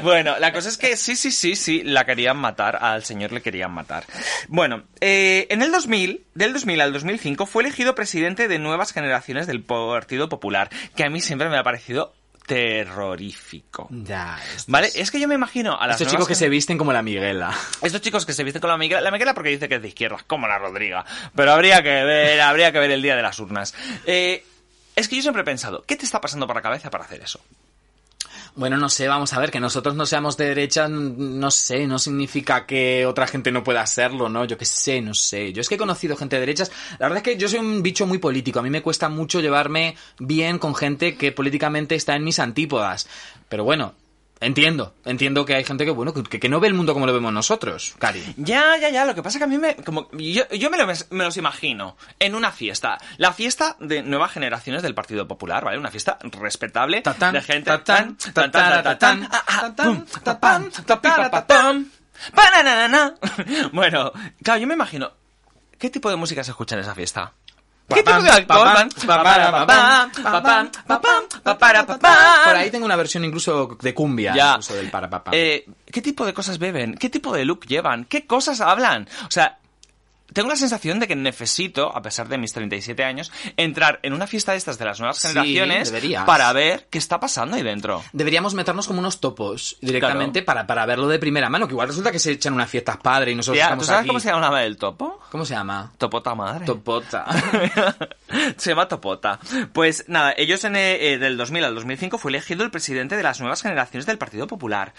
Bueno, la cosa es que sí, sí, sí, sí, la querían matar. Al señor le querían matar. Bueno, eh, en el 2000, del 2000 al 2005, fue elegido presidente de nuevas generaciones del Partido Popular, que a mí siempre me ha parecido terrorífico. Ya, estos, ¿Vale? Es que yo me imagino a las estos chicos que se visten como la Miguela. estos chicos que se visten con la Miguela, la Miguela porque dice que es de izquierdas, como la Rodriga. Pero habría que ver, habría que ver el día de las urnas. Eh, es que yo siempre he pensado, ¿qué te está pasando por la cabeza para hacer eso? Bueno, no sé, vamos a ver, que nosotros no seamos de derecha, no sé, no significa que otra gente no pueda serlo, ¿no? Yo qué sé, no sé. Yo es que he conocido gente de derechas. La verdad es que yo soy un bicho muy político. A mí me cuesta mucho llevarme bien con gente que políticamente está en mis antípodas. Pero bueno, entiendo. Entiendo que hay gente que, bueno, que, que no ve el mundo como lo vemos nosotros, Cari. Ya, ya, ya, lo que pasa que a mí me... Como, yo yo me, lo- me los imagino en una fiesta. La fiesta de nuevas generaciones del Partido Popular, ¿vale? Una fiesta respetable de gente... Bueno, claro, yo me imagino. ¿Qué tipo de música se escucha en esa fiesta? ¿Qué tipo de alcohol? Por ahí tengo una versión incluso de cumbia. Ya. incluso del para papá. Eh, ¿Qué tipo de cosas beben? ¿Qué tipo de look llevan? ¿Qué cosas hablan? O sea, tengo la sensación de que necesito, a pesar de mis 37 años, entrar en una fiesta de estas de las nuevas Sí, generaciones deberías. para ver qué está pasando ahí dentro. Deberíamos meternos como unos topos directamente para, para verlo de primera mano, que igual resulta que se echan unas fiestas padre y nosotros Tía, estamos ¿Tú sabes aquí. cómo se llamaba el topo? ¿Cómo se llama? Topota madre. Topota. se llama Topota. Pues nada, ellos en eh, eh, del 2000 al 2005 fue elegido el presidente de las nuevas generaciones del Partido Popular.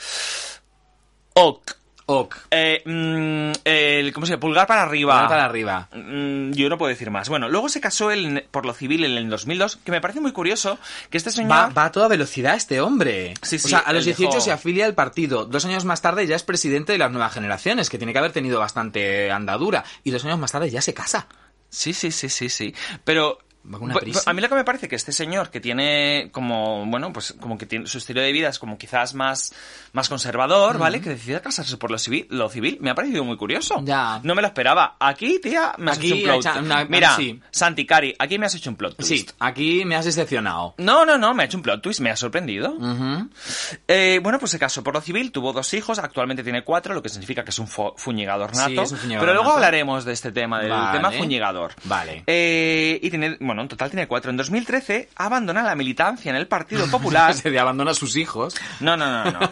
Ok. Ok. Eh, mm, el, ¿Cómo se llama? Pulgar para arriba. Pulgar para arriba. Mm, Yo no puedo decir más. Bueno, luego se casó él por lo civil en el 2002, que me parece muy curioso que este señor... Va, va a toda velocidad este hombre. Sí, sí, o sea, a los él 18 dejó- se afilia al partido. Dos años más tarde ya es presidente de las nuevas generaciones, que tiene que haber tenido bastante andadura. Y dos años más tarde ya se casa. Sí, sí, sí, sí, sí. Pero Va con una bu- prisa. a mí lo que me parece que este señor que tiene como, bueno, pues como que tiene su estilo de vida es como quizás más, más conservador, ¿vale? Que decida casarse por lo civil, lo civil, me ha parecido muy curioso. Ya. No me lo esperaba. Aquí, tía, me has Aquí hecho un plot. una- Mira, sí. Santi Cari, aquí me has hecho un plot twist. Sí, aquí me has decepcionado. No, no, no, me ha hecho un plot twist, me ha sorprendido. Eh, bueno, pues se casó por lo civil, tuvo dos hijos, actualmente tiene cuatro, lo que significa que es un fuñigador nato. Sí, es un fuñigador pero luego nato. hablaremos de este tema, del Vale. tema fuñigador. Vale. Eh, y tiene, bueno, en total tiene cuatro. En 2013 abandona la militancia en el Partido Popular. Se de abandona a sus hijos. No, no, no, no.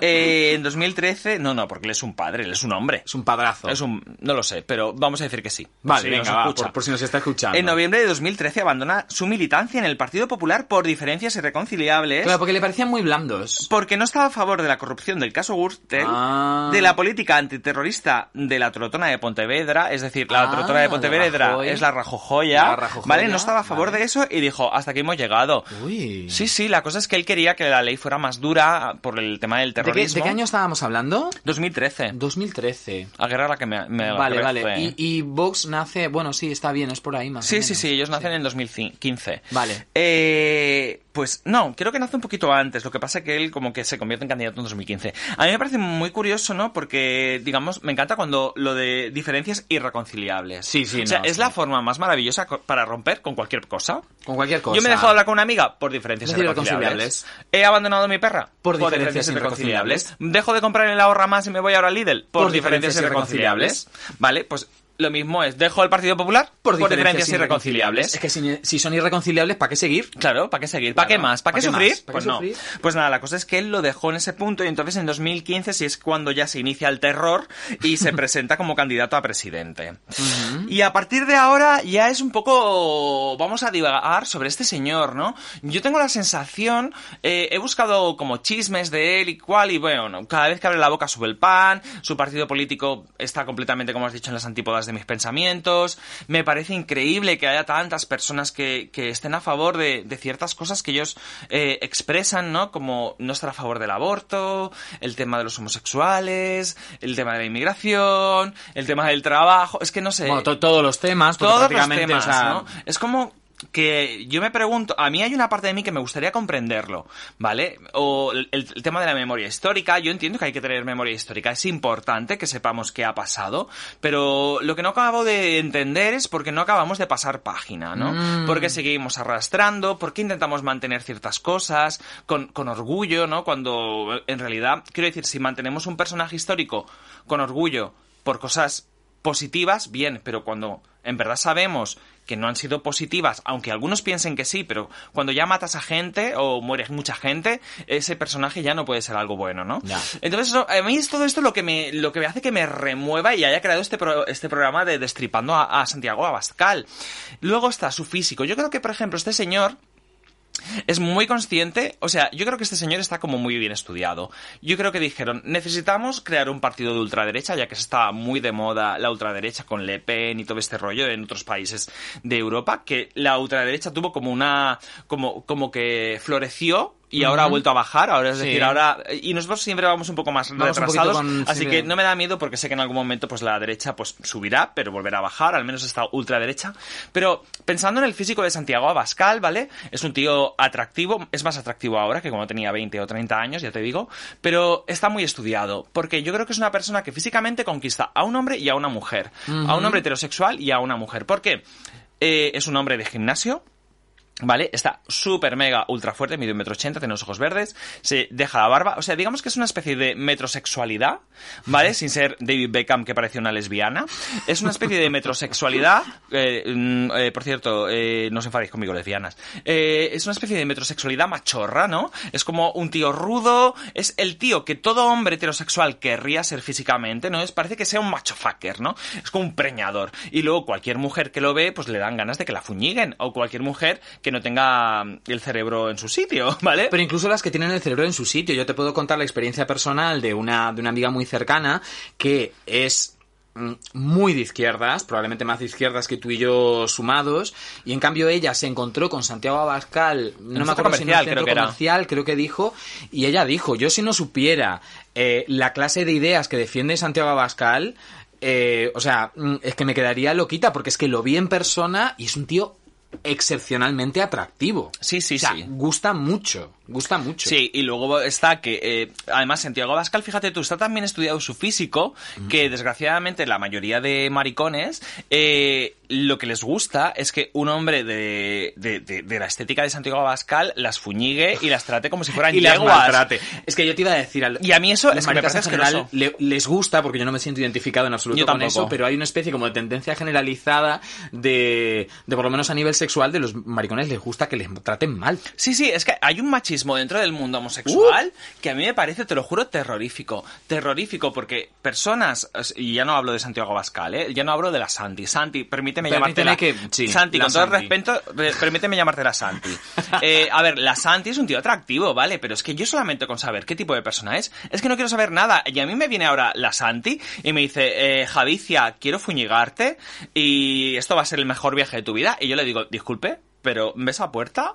Eh, en 2013, no, no, porque él es un padre, él es un hombre. Es un padrazo. Es un, no lo sé, pero vamos a decir que sí. Vale, Si venga, va, escucha. por, por si nos está escuchando. En noviembre de 2013 abandona su militancia en el Partido Popular por diferencias irreconciliables. Claro, porque le parecían muy blandos. Porque no estaba a favor de la corrupción del caso Gürtel, Ah. de la política antiterrorista de la Trotona de Pontevedra, es decir, la Ah, Trotona de Pontevedra Rajoy. es la Rajojoya, La Rajojoya, ¿vale? No estaba a favor vale. de eso y dijo, hasta aquí hemos llegado. Uy. Sí, sí, la cosa es que él quería que la ley fuera más dura por el tema del ¿De qué, terrorismo. de qué año estábamos hablando? 2013. 2013. A guerra la que me, me Vale, crece. vale. Y, y Vox nace... Bueno, sí, está bien, es por ahí más o Sí, menos. sí, sí, ellos nacen en 2015. Vale. Eh, pues no, creo que nace un poquito antes. Lo que pasa es que él como que se convierte en candidato en 2015. A mí me parece muy curioso, ¿no? Porque, digamos, me encanta cuando lo de diferencias irreconciliables. Sí, sí, O sea, no, es sí. la forma más maravillosa para romper con cualquier cosa. Con cualquier cosa. Yo me he dejado hablar con una amiga por diferencias irreconciliables. He abandonado a mi perra Por diferencias irreconciliables. Dejo de comprar en el ahorra más y me voy ahora al Lidl por, Por diferencias, diferencias irreconciliables. Vale, pues lo mismo es, dejo el Partido Popular por, diferencias, irreconciliables. Es que si, si son irreconciliables, ¿para qué seguir? Claro, ¿para qué seguir? ¿Para qué más? ¿Para ¿pa' qué sufrir? ¿Pa' qué Pues no. sufrir? Pues nada, la cosa es que él lo dejó en ese punto y entonces en 2015 sí es cuando ya se inicia el terror y se presenta como candidato a presidente. Y a partir de ahora ya es un poco... Vamos a divagar sobre este señor, ¿no? Yo tengo la sensación... eh, he buscado como chismes de él y cual y bueno, no, cada vez que abre la boca sube el pan, su partido político está completamente, como has dicho, en las antípodas de mis pensamientos. Me parece increíble que haya tantas personas que, que estén a favor de, de ciertas cosas que ellos eh, expresan, ¿no? Como no estar a favor del aborto, el tema de los homosexuales, el tema de la inmigración, el tema del trabajo. Es que no sé. Bueno, to- todos los temas, Todos los temas, o sea, ¿no? Es como que yo me pregunto, a mí hay una parte de mí que me gustaría comprenderlo, ¿vale? O el, el tema de la memoria histórica, yo entiendo que hay que tener memoria histórica, es importante que sepamos qué ha pasado, pero lo que no acabo de entender es por qué no acabamos de pasar página, ¿no? Mm. Porque seguimos arrastrando, por qué intentamos mantener ciertas cosas con, con orgullo, ¿no? Cuando en realidad, quiero decir, si mantenemos un personaje histórico con orgullo por cosas positivas, bien, pero cuando en verdad sabemos que no han sido positivas, aunque algunos piensen que sí, pero cuando ya matas a gente o muere mucha gente, ese personaje ya no puede ser algo bueno, ¿no? Ya. Entonces, a mí es todo esto lo que me, lo que me hace que me remueva y haya creado este, pro- este programa de Destripando a, a Santiago Abascal. Luego está su físico. Yo creo que, por ejemplo, este señor es muy consciente, o sea, yo creo que este señor está como muy bien estudiado. Yo creo que dijeron, necesitamos crear un partido de ultraderecha, ya que se está muy de moda la ultraderecha con Le Pen y todo este rollo en otros países de Europa, que la ultraderecha tuvo como una, como, como que floreció y ahora ha vuelto a bajar, ahora es Sí. decir, ahora y nosotros siempre vamos un poco más Vamos retrasados, con- así sí, que no me da miedo porque sé que en algún momento pues la derecha pues subirá, pero volverá a bajar, al menos esta ultraderecha. Pero pensando en el físico de Santiago Abascal, ¿vale? Es un tío atractivo, es más atractivo ahora que cuando tenía 20 o 30 años, ya te digo, pero está muy estudiado, porque yo creo que es una persona que físicamente conquista a un hombre y a una mujer, a un hombre heterosexual y a una mujer. ¿Por qué? Eh, es un hombre de gimnasio, ¿Vale? Está súper mega ultra fuerte, mide un metro ochenta, tiene los ojos verdes, se deja la barba, o sea, digamos que es una especie de metrosexualidad, ¿vale? Sin ser David Beckham que parece una lesbiana. Es una especie de metrosexualidad, eh, mm, eh, por cierto, eh, no os enfadéis conmigo, lesbianas. Eh, es una especie de metrosexualidad machorra, ¿no? Es como un tío rudo, es el tío que todo hombre heterosexual querría ser físicamente, ¿no? Es, parece que sea un macho fucker, ¿no? Es como un preñador. Y luego cualquier mujer que lo ve, pues le dan ganas de que la fuñiguen, o cualquier mujer que no tenga mm, el cerebro en su sitio, ¿vale? Pero incluso las que tienen el cerebro en su sitio. Yo te puedo contar la experiencia personal de una, de una amiga muy cercana que es mm, muy de izquierdas, probablemente más de izquierdas que tú y yo sumados, y en cambio ella se encontró con Santiago Abascal, no me acuerdo si en comercial, centro creo que era. comercial, creo que dijo, y ella dijo, yo si no supiera eh, la clase de ideas que defiende Santiago Abascal, eh, o sea, mm, es que me quedaría loquita, porque es que lo vi en persona y es un tío excepcionalmente atractivo. Sí, sí, O sea, sí. gusta mucho, gusta mucho. Sí, y luego está que, eh, además, Santiago Abascal, fíjate tú, está tan bien estudiado su físico que, desgraciadamente, la mayoría de maricones, eh, lo que les gusta es que un hombre de, de, de- de la estética de Santiago Abascal las fuñigue y las trate como si fueran y las maltrate. Es que yo te iba a decir... al- Y a mí eso es que me parece general le- les gusta, porque yo no me siento identificado en absoluto Yo con tampoco. eso, pero hay una especie como de tendencia generalizada de, de por lo menos a nivel sexual, de los maricones les gusta que les traten mal. Sí, sí, es que hay un machismo dentro del mundo homosexual que a mí me parece, te lo juro, terrorífico. Terrorífico porque personas, y ya no hablo de Santiago Abascal, ¿eh? ya no hablo de la Santi. Santi, permíteme, Permíteme llamarte que- sí, Santi, la con todo el Santi. respeto, re- permíteme llamarte la Santi. Eh, a ver, la Santi es un tío atractivo, ¿vale? Pero es que yo solamente con saber qué tipo de persona es, es que no quiero saber nada. Y a mí me viene ahora la Santi y me dice, eh, Javicia, quiero fuñigarte y esto va a ser el mejor viaje de tu vida. Y yo le digo, disculpe, pero ¿ves a puerta?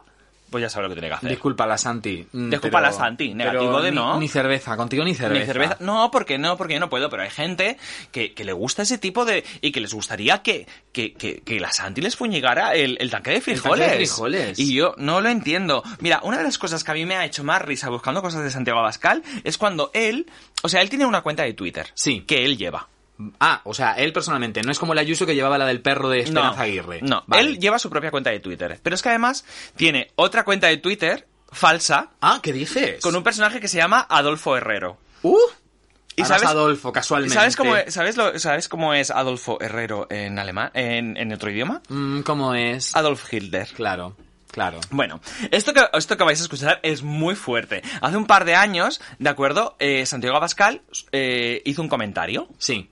Pues ya sabe lo que tiene que hacer. Disculpa la Santi. mm, Disculpa pero- la Santi, negativo pero de ni- no. Ni cerveza, contigo ni cerveza. Ni cerveza. No, porque no, porque yo no puedo, pero hay gente que, que le gusta ese tipo de. y que les gustaría que, que, que, que la Santi les fuñigara el, el tanque de tanque frijoles. de frijoles. Y yo no lo entiendo. Mira, una de las cosas que a mí me ha hecho más risa buscando cosas de Santiago Abascal es cuando él. O sea, él tiene una cuenta de Twitter. Sí. Que él lleva. Ah, o sea, él personalmente, no es como el Ayuso que llevaba la del perro de Esperanza Aguirre. No, Vale. él lleva su propia cuenta de Twitter. Pero es que además tiene otra cuenta de Twitter falsa Ah, ¿qué dices? con un personaje que se llama Adolfo Herrero. Uh, ¿Y sabes- Adolfo, ¿Y casualmente. sabes cómo, es, sabes, lo- sabes cómo es Adolfo Herrero en alemán, en, en otro idioma? Mm, ¿Cómo es? Adolf Hitler. Claro, claro. Bueno, esto que, esto que vais a escuchar es muy fuerte. Hace un par de años, ¿de acuerdo? Eh, Santiago Abascal eh, hizo un comentario, Sí.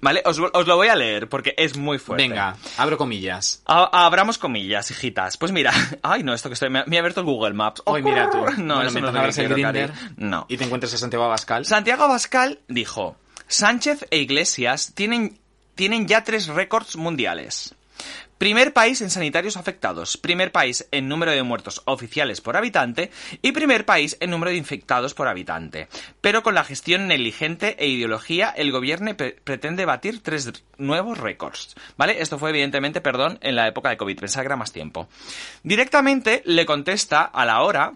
¿Vale? Os, os lo voy a leer porque es muy fuerte. Venga, abro comillas. A- abramos comillas, hijitas. Pues mira, ay no, esto que estoy, me, me ha abierto el Google Maps. Hoy mira tú. No, Bueno, eso no el Grindr. No. y te encuentres a Santiago Abascal. Santiago Abascal dijo, Sánchez e Iglesias tienen, tienen ya tres récords mundiales. Primer país en sanitarios afectados, primer país en número de muertos oficiales por habitante y primer país en número de infectados por habitante. Pero con la gestión negligente e ideología, el gobierno pre- pretende batir tres nuevos récords. ¿Vale? Esto fue evidentemente, perdón, en la época de COVID, pensaba que era más tiempo. Directamente le contesta a la hora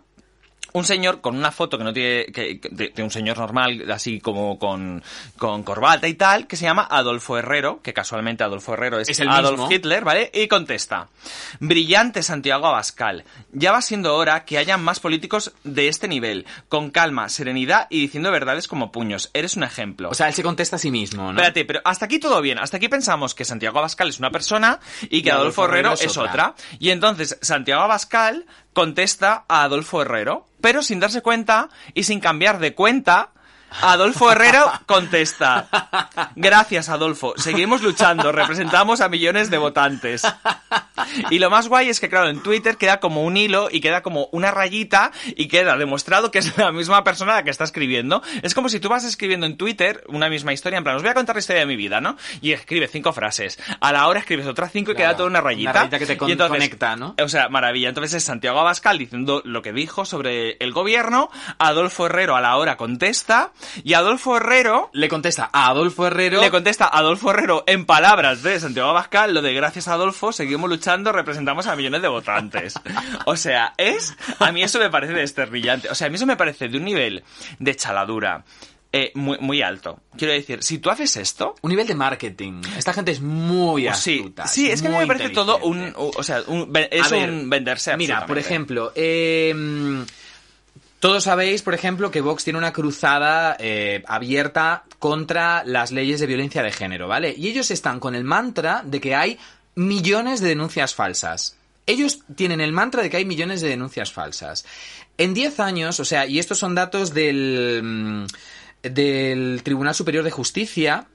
un señor con una foto que no tiene que, de, de un señor normal así como con, con corbata y tal que se llama Adolfo Herrero que casualmente Adolfo Herrero es, Es el Adolf mismo. Hitler vale y contesta brillante Santiago Abascal ya va siendo hora que haya más políticos de este nivel con calma serenidad y diciendo verdades como puños eres un ejemplo O sea, él se contesta a sí mismo, ¿no? Espérate, pero hasta aquí todo bien. Hasta aquí pensamos que Santiago Abascal es una persona y que Y Adolfo Herrero es otra. Y entonces Santiago Abascal contesta a Adolfo Herrero, pero sin darse cuenta y sin cambiar de cuenta. Adolfo Herrero contesta. Gracias, Adolfo. Seguimos luchando. Representamos a millones de votantes. Y lo más guay es que, claro, en Twitter queda como un hilo y queda como una rayita y queda demostrado que es la misma persona la que está escribiendo. Es como si tú vas escribiendo en Twitter una misma historia, en plan, os voy a contar la historia de mi vida, ¿no? Y escribe cinco frases. A la hora escribes otras cinco y queda toda una rayita. Una rayita que te con- Y entonces- conecta, ¿no? O sea, maravilla. Entonces es Santiago Abascal diciendo lo que dijo sobre el gobierno, Adolfo Herrero a la hora contesta, y Adolfo Herrero Le contesta a Adolfo Herrero. le contesta a Adolfo Herrero en palabras de Santiago Abascal, lo de gracias a Adolfo, seguimos luchando, representamos a millones de votantes. O sea, es, a mí eso me parece desterrillante. O sea, a mí eso me parece de un nivel de chaladura eh, muy, muy alto. Quiero decir, si tú haces esto, Un nivel de marketing. Esta gente es muy sí, astuta. sí, es que a mí muy me parece todo un, o sea, un- es A ver, un venderse Mira, por ejemplo, eh, todos sabéis, por ejemplo, que Vox tiene una cruzada eh, abierta contra las leyes de violencia de género, ¿vale? Y ellos están con el mantra de que hay millones de denuncias falsas. Ellos tienen el mantra de que hay millones de denuncias falsas. En 10 años, o sea, y estos son datos del, mm, del Tribunal Superior de Justicia,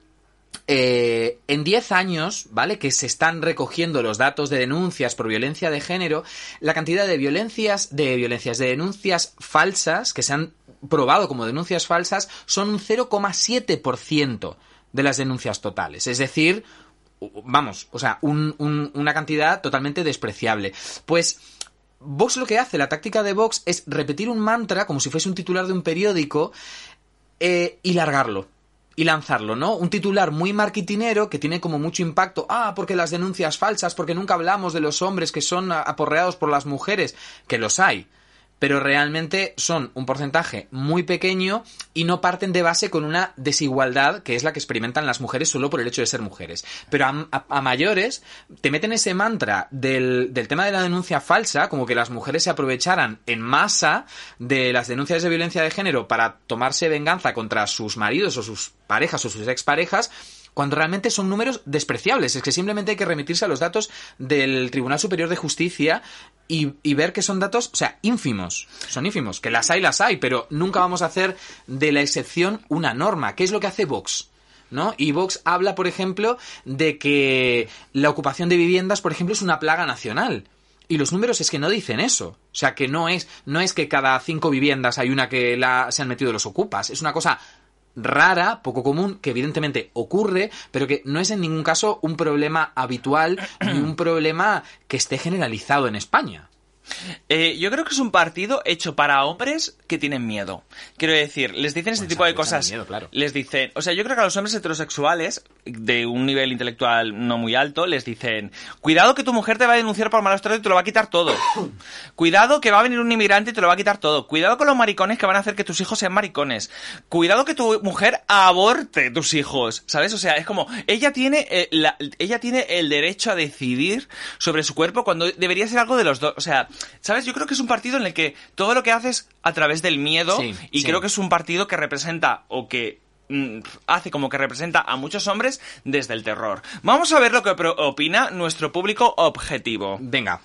eh, en 10 años, ¿vale? Que se están recogiendo los datos de denuncias por violencia de género, la cantidad de violencias, de violencias, de denuncias falsas, que se han probado como denuncias falsas, son un 0,7% de las denuncias totales. Es decir, vamos, o sea, un- un- una cantidad totalmente despreciable. Pues Vox lo que hace, la táctica de Vox es repetir un mantra como si fuese un titular de un periódico eh, y largarlo. Y lanzarlo, ¿no? Un titular muy marketinero que tiene como mucho impacto. Ah, porque las denuncias falsas, porque nunca hablamos de los hombres que son aporreados por las mujeres, que los hay. Pero realmente son un porcentaje muy pequeño y no parten de base con una desigualdad que es la que experimentan las mujeres solo por el hecho de ser mujeres. Pero a, mayores te meten ese mantra del, del tema de la denuncia falsa, como que las mujeres se aprovecharan en masa de las denuncias de violencia de género para tomarse venganza contra sus maridos o sus parejas o sus exparejas, cuando realmente son números despreciables. Es que simplemente hay que remitirse a los datos del Tribunal Superior de Justicia y, ver que son datos, o sea, ínfimos. Son ínfimos. Que las hay, las hay, pero nunca vamos a hacer de la excepción una norma. ¿Qué es lo que hace Vox? ¿No? Y Vox habla, por ejemplo, de que la ocupación de viviendas, por ejemplo, es una plaga nacional. Y los números es que no dicen eso. O sea, que no es, no es que cada cinco viviendas hay una que se han metido los ocupas. Es una cosa rara, poco común, que evidentemente ocurre, pero que no es en ningún caso un problema habitual ni un problema que esté generalizado en España. Eh, yo creo que es un partido hecho para hombres que tienen miedo. Quiero decir, les dicen este Bueno, tipo de cosas. miedo, claro. Les dicen, o sea, yo creo que a los hombres heterosexuales de un nivel intelectual no muy alto les dicen, cuidado que tu mujer te va a denunciar por malos tratos y te lo va a quitar todo. cuidado que va a venir un inmigrante y te lo va a quitar todo. Cuidado con los maricones que van a hacer que tus hijos sean maricones. Cuidado que tu mujer aborte tus hijos, ¿sabes? O sea, es como ella tiene eh, la- ella tiene el derecho a decidir sobre su cuerpo cuando debería ser algo de los dos. O sea, ¿sabes? Yo creo que es un partido en el que todo lo que haces a través del miedo Sí, y sí. creo que es un partido que representa o que hace como que representa a muchos hombres desde el terror. Vamos a ver lo que opina nuestro público objetivo. Venga.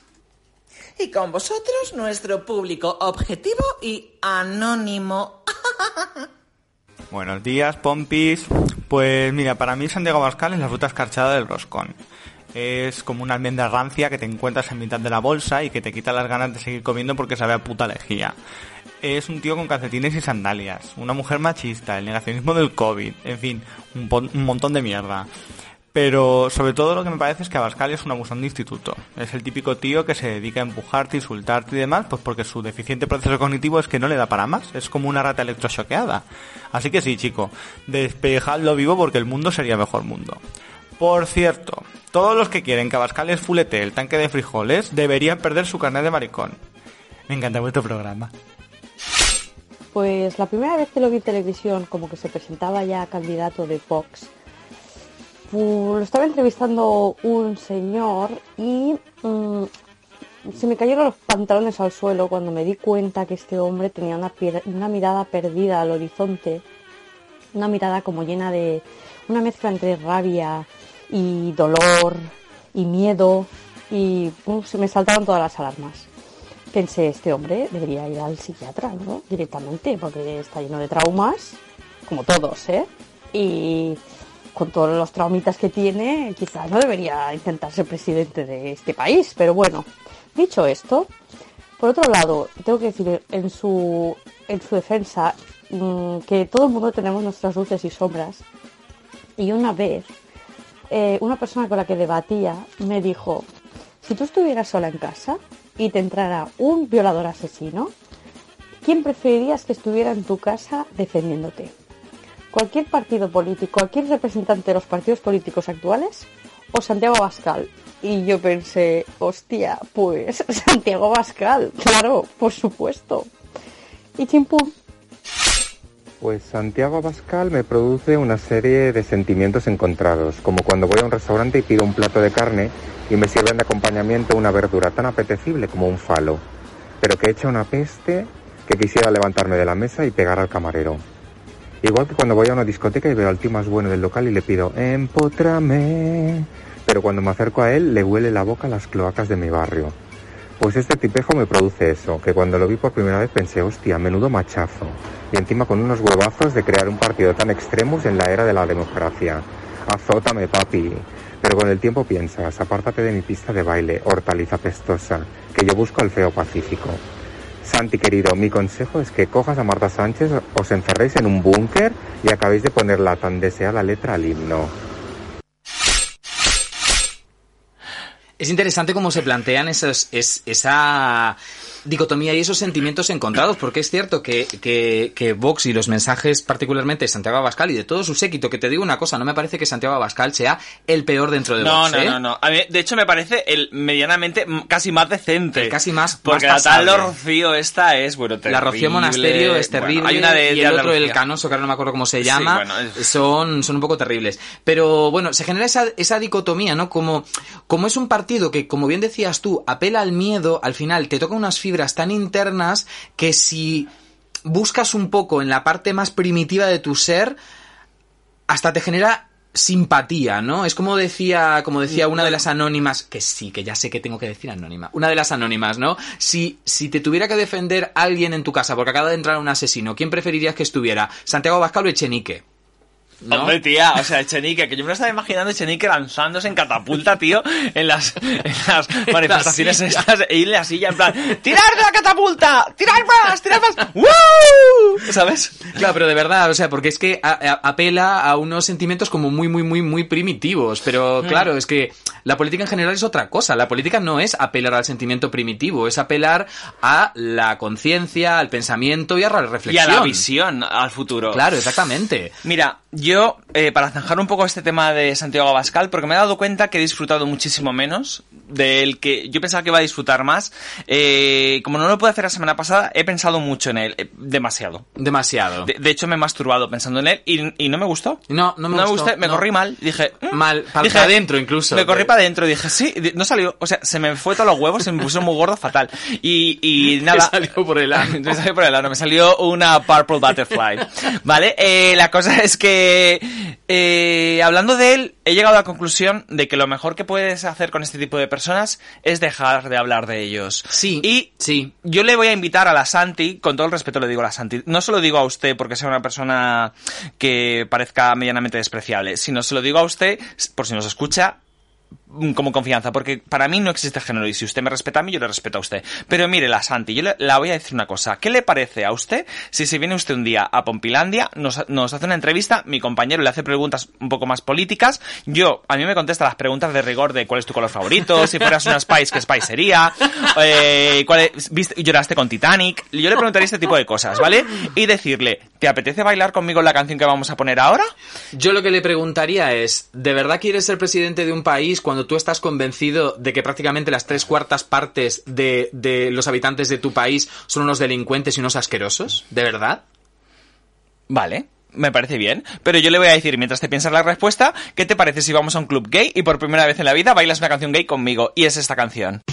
Y con vosotros, nuestro público objetivo y anónimo. Buenos días, pompis. Pues mira, para mí Santiago Abascal es la fruta escarchada del roscón. Es como una almendra rancia que te encuentras en mitad de la bolsa y que te quita las ganas de seguir comiendo porque sabe a puta lejía. Es un tío con calcetines y sandalias, una mujer machista, el negacionismo del COVID, en fin, un, montón de mierda. Pero sobre todo lo que me parece es que Abascal es un abusón de instituto. Es el típico tío que se dedica a empujarte, insultarte y demás, pues porque su deficiente proceso cognitivo es que no le da para más. Es como una rata electroshoqueada. Así que sí, chico, despejadlo vivo porque el mundo sería mejor mundo. Por cierto, todos los que quieren que Abascal les fulete el tanque de frijoles deberían perder su carnet de maricón. Me encanta vuestro programa. Pues la primera vez que lo vi en televisión, como que se presentaba ya candidato de Vox, pues, lo estaba entrevistando un señor y mm, se me cayeron los pantalones al suelo cuando me di cuenta que este hombre tenía una, mirada perdida al horizonte, una mirada como llena de una mezcla entre rabia y dolor y miedo y se me saltaron todas las alarmas pensé, este hombre debería ir al psiquiatra, ¿no? Directamente, porque está lleno de traumas, como todos, ¿eh? Y, con todos los traumitas que tiene, quizás no debería intentar ser presidente de este país. Pero bueno, dicho esto, por otro lado, tengo que decir en su, en su defensa mm, que todo el mundo tenemos nuestras luces y sombras. Y una vez, eh, una persona con la que debatía me dijo, si tú estuvieras sola en casa y te entrara un violador asesino, ¿quién preferirías que estuviera en tu casa defendiéndote? ¿Cualquier partido político, cualquier representante de los partidos políticos actuales o Santiago Abascal? Y yo pensé, hostia, pues Santiago Abascal, claro, por supuesto. Y chimpum. Pues Santiago Abascal me produce una serie de sentimientos encontrados, como cuando voy a un restaurante y pido un plato de carne y me sirven de acompañamiento una verdura tan apetecible como un falo, pero que echa una peste que quisiera levantarme de la mesa y pegar al camarero. Igual que cuando voy a una discoteca y veo al tío más bueno del local y le pido empótrame, pero cuando me acerco a él le huele la boca a las cloacas de mi barrio. Pues este tipejo me produce eso, que cuando lo vi por primera vez pensé, hostia, menudo machazo. Y encima con unos huevazos de crear un partido tan extremos en la era de la democracia. Azótame, papi. Pero con el tiempo piensas, apártate de mi pista de baile, hortaliza pestosa, que yo busco al feo pacífico. Santi, querido, mi consejo es que cojas a Marta Sánchez, os encerréis en un búnker y acabéis de poner la tan deseada letra al himno. Es interesante cómo se plantean esos, es- esa dicotomía y esos sentimientos encontrados, porque es cierto que, que, que Vox y los mensajes particularmente de Santiago Abascal y de todo su séquito, que te digo una cosa, no me parece que Santiago Abascal sea el peor dentro de No, Vox, no, ¿eh? no, no. A mí, de hecho, me parece el medianamente casi más decente. casi más Porque más la tal. Rocío esta es, bueno, terrible. La Rocío Monasterio es Bueno, terrible hay una de y el de otro, el. Canoso, que ahora no me acuerdo cómo se Sí, llama, bueno, es- son, son un poco terribles. Pero bueno, se genera esa, esa dicotomía, ¿no? Como, como es un partido que, como bien decías tú, apela al miedo, al final te toca unas fibras tan internas que si buscas un poco en la parte más primitiva de tu ser, hasta te genera simpatía, ¿no? Es como decía, como decía una de las anónimas, que sí, que ya sé que tengo que decir anónima, una de las anónimas, ¿no? Si, si te tuviera que defender alguien en tu casa porque acaba de entrar un asesino, ¿quién preferirías que estuviera? ¿Santiago Abascal o Echenique? ¿No? Hombre, tía, o sea, Echenique, que yo me lo estaba imaginando Echenique lanzándose en catapulta, tío, en las, en las manifestaciones silla. estas, e ir en la silla en plan, ¡tirar de la catapulta! ¡Tirar más! ¡Tirar más! ¡Woo! ¿Sabes? Claro, pero de verdad, o sea, porque es que a- a- apela a unos sentimientos como muy, muy, muy, muy primitivos. Pero Mm. claro, es que la política en general es otra cosa. La política no es apelar al sentimiento primitivo, es apelar a la conciencia, al pensamiento y a la Y reflexión. a la visión al futuro. Claro, exactamente. Mira, yo, eh, para zanjar un poco este tema de Santiago Abascal, porque me he dado cuenta que he disfrutado muchísimo menos del que yo pensaba que iba a disfrutar más. eh, como no lo pude hacer la semana pasada, he pensado mucho en él, eh, demasiado. Demasiado. De, de hecho, me he masturbado pensando en él y, y no me gustó. No, no me gustó, me no. corrí mal. Dije, mm. Mal, para Dije, adentro incluso. Me corrí para adentro, dije, sí, no salió, o sea, se me fue todos los huevos, se me puso muy gordo, fatal. Y, y nada. Me salió por el ano. me salió por el ano, me salió una purple butterfly. ¿Vale? Eh, la cosa es que, eh, hablando de él, he llegado a la conclusión de que lo mejor que puedes hacer con este tipo de personas es dejar de hablar de ellos. Sí. Y sí. yo le voy a invitar a la Santi, con todo el respeto le digo a la Santi, no se lo digo a usted porque sea una persona que parezca medianamente despreciable, sino se lo digo a usted, por si nos escucha, como confianza, porque para mí no existe género y si usted me respeta a mí, yo le respeto a usted. Pero mire, la Santi, yo le, la voy a decir una cosa. ¿Qué le parece a usted si se viene usted un día a Pompilandia, nos, nos hace una entrevista, mi compañero le hace preguntas un poco más políticas, yo, a mí me contesta las preguntas de rigor de cuál es tu color favorito, si fueras una Spice, ¿qué Spice sería? Eh, cuál es- viste- lloraste con Titanic. Yo le preguntaría este tipo de cosas, ¿vale? Y decirle, ¿te apetece bailar conmigo la canción que vamos a poner ahora? Yo lo que le preguntaría es, ¿de verdad quieres ser presidente de un país cuando tú estás convencido de que prácticamente las tres cuartas partes de, de los habitantes de tu país son unos delincuentes y unos asquerosos? ¿De verdad? Vale. Me parece bien, pero yo le voy a decir, mientras te piensas la respuesta, ¿qué te parece si vamos a un club gay y por primera vez en la vida bailas una canción gay conmigo? Y es esta canción.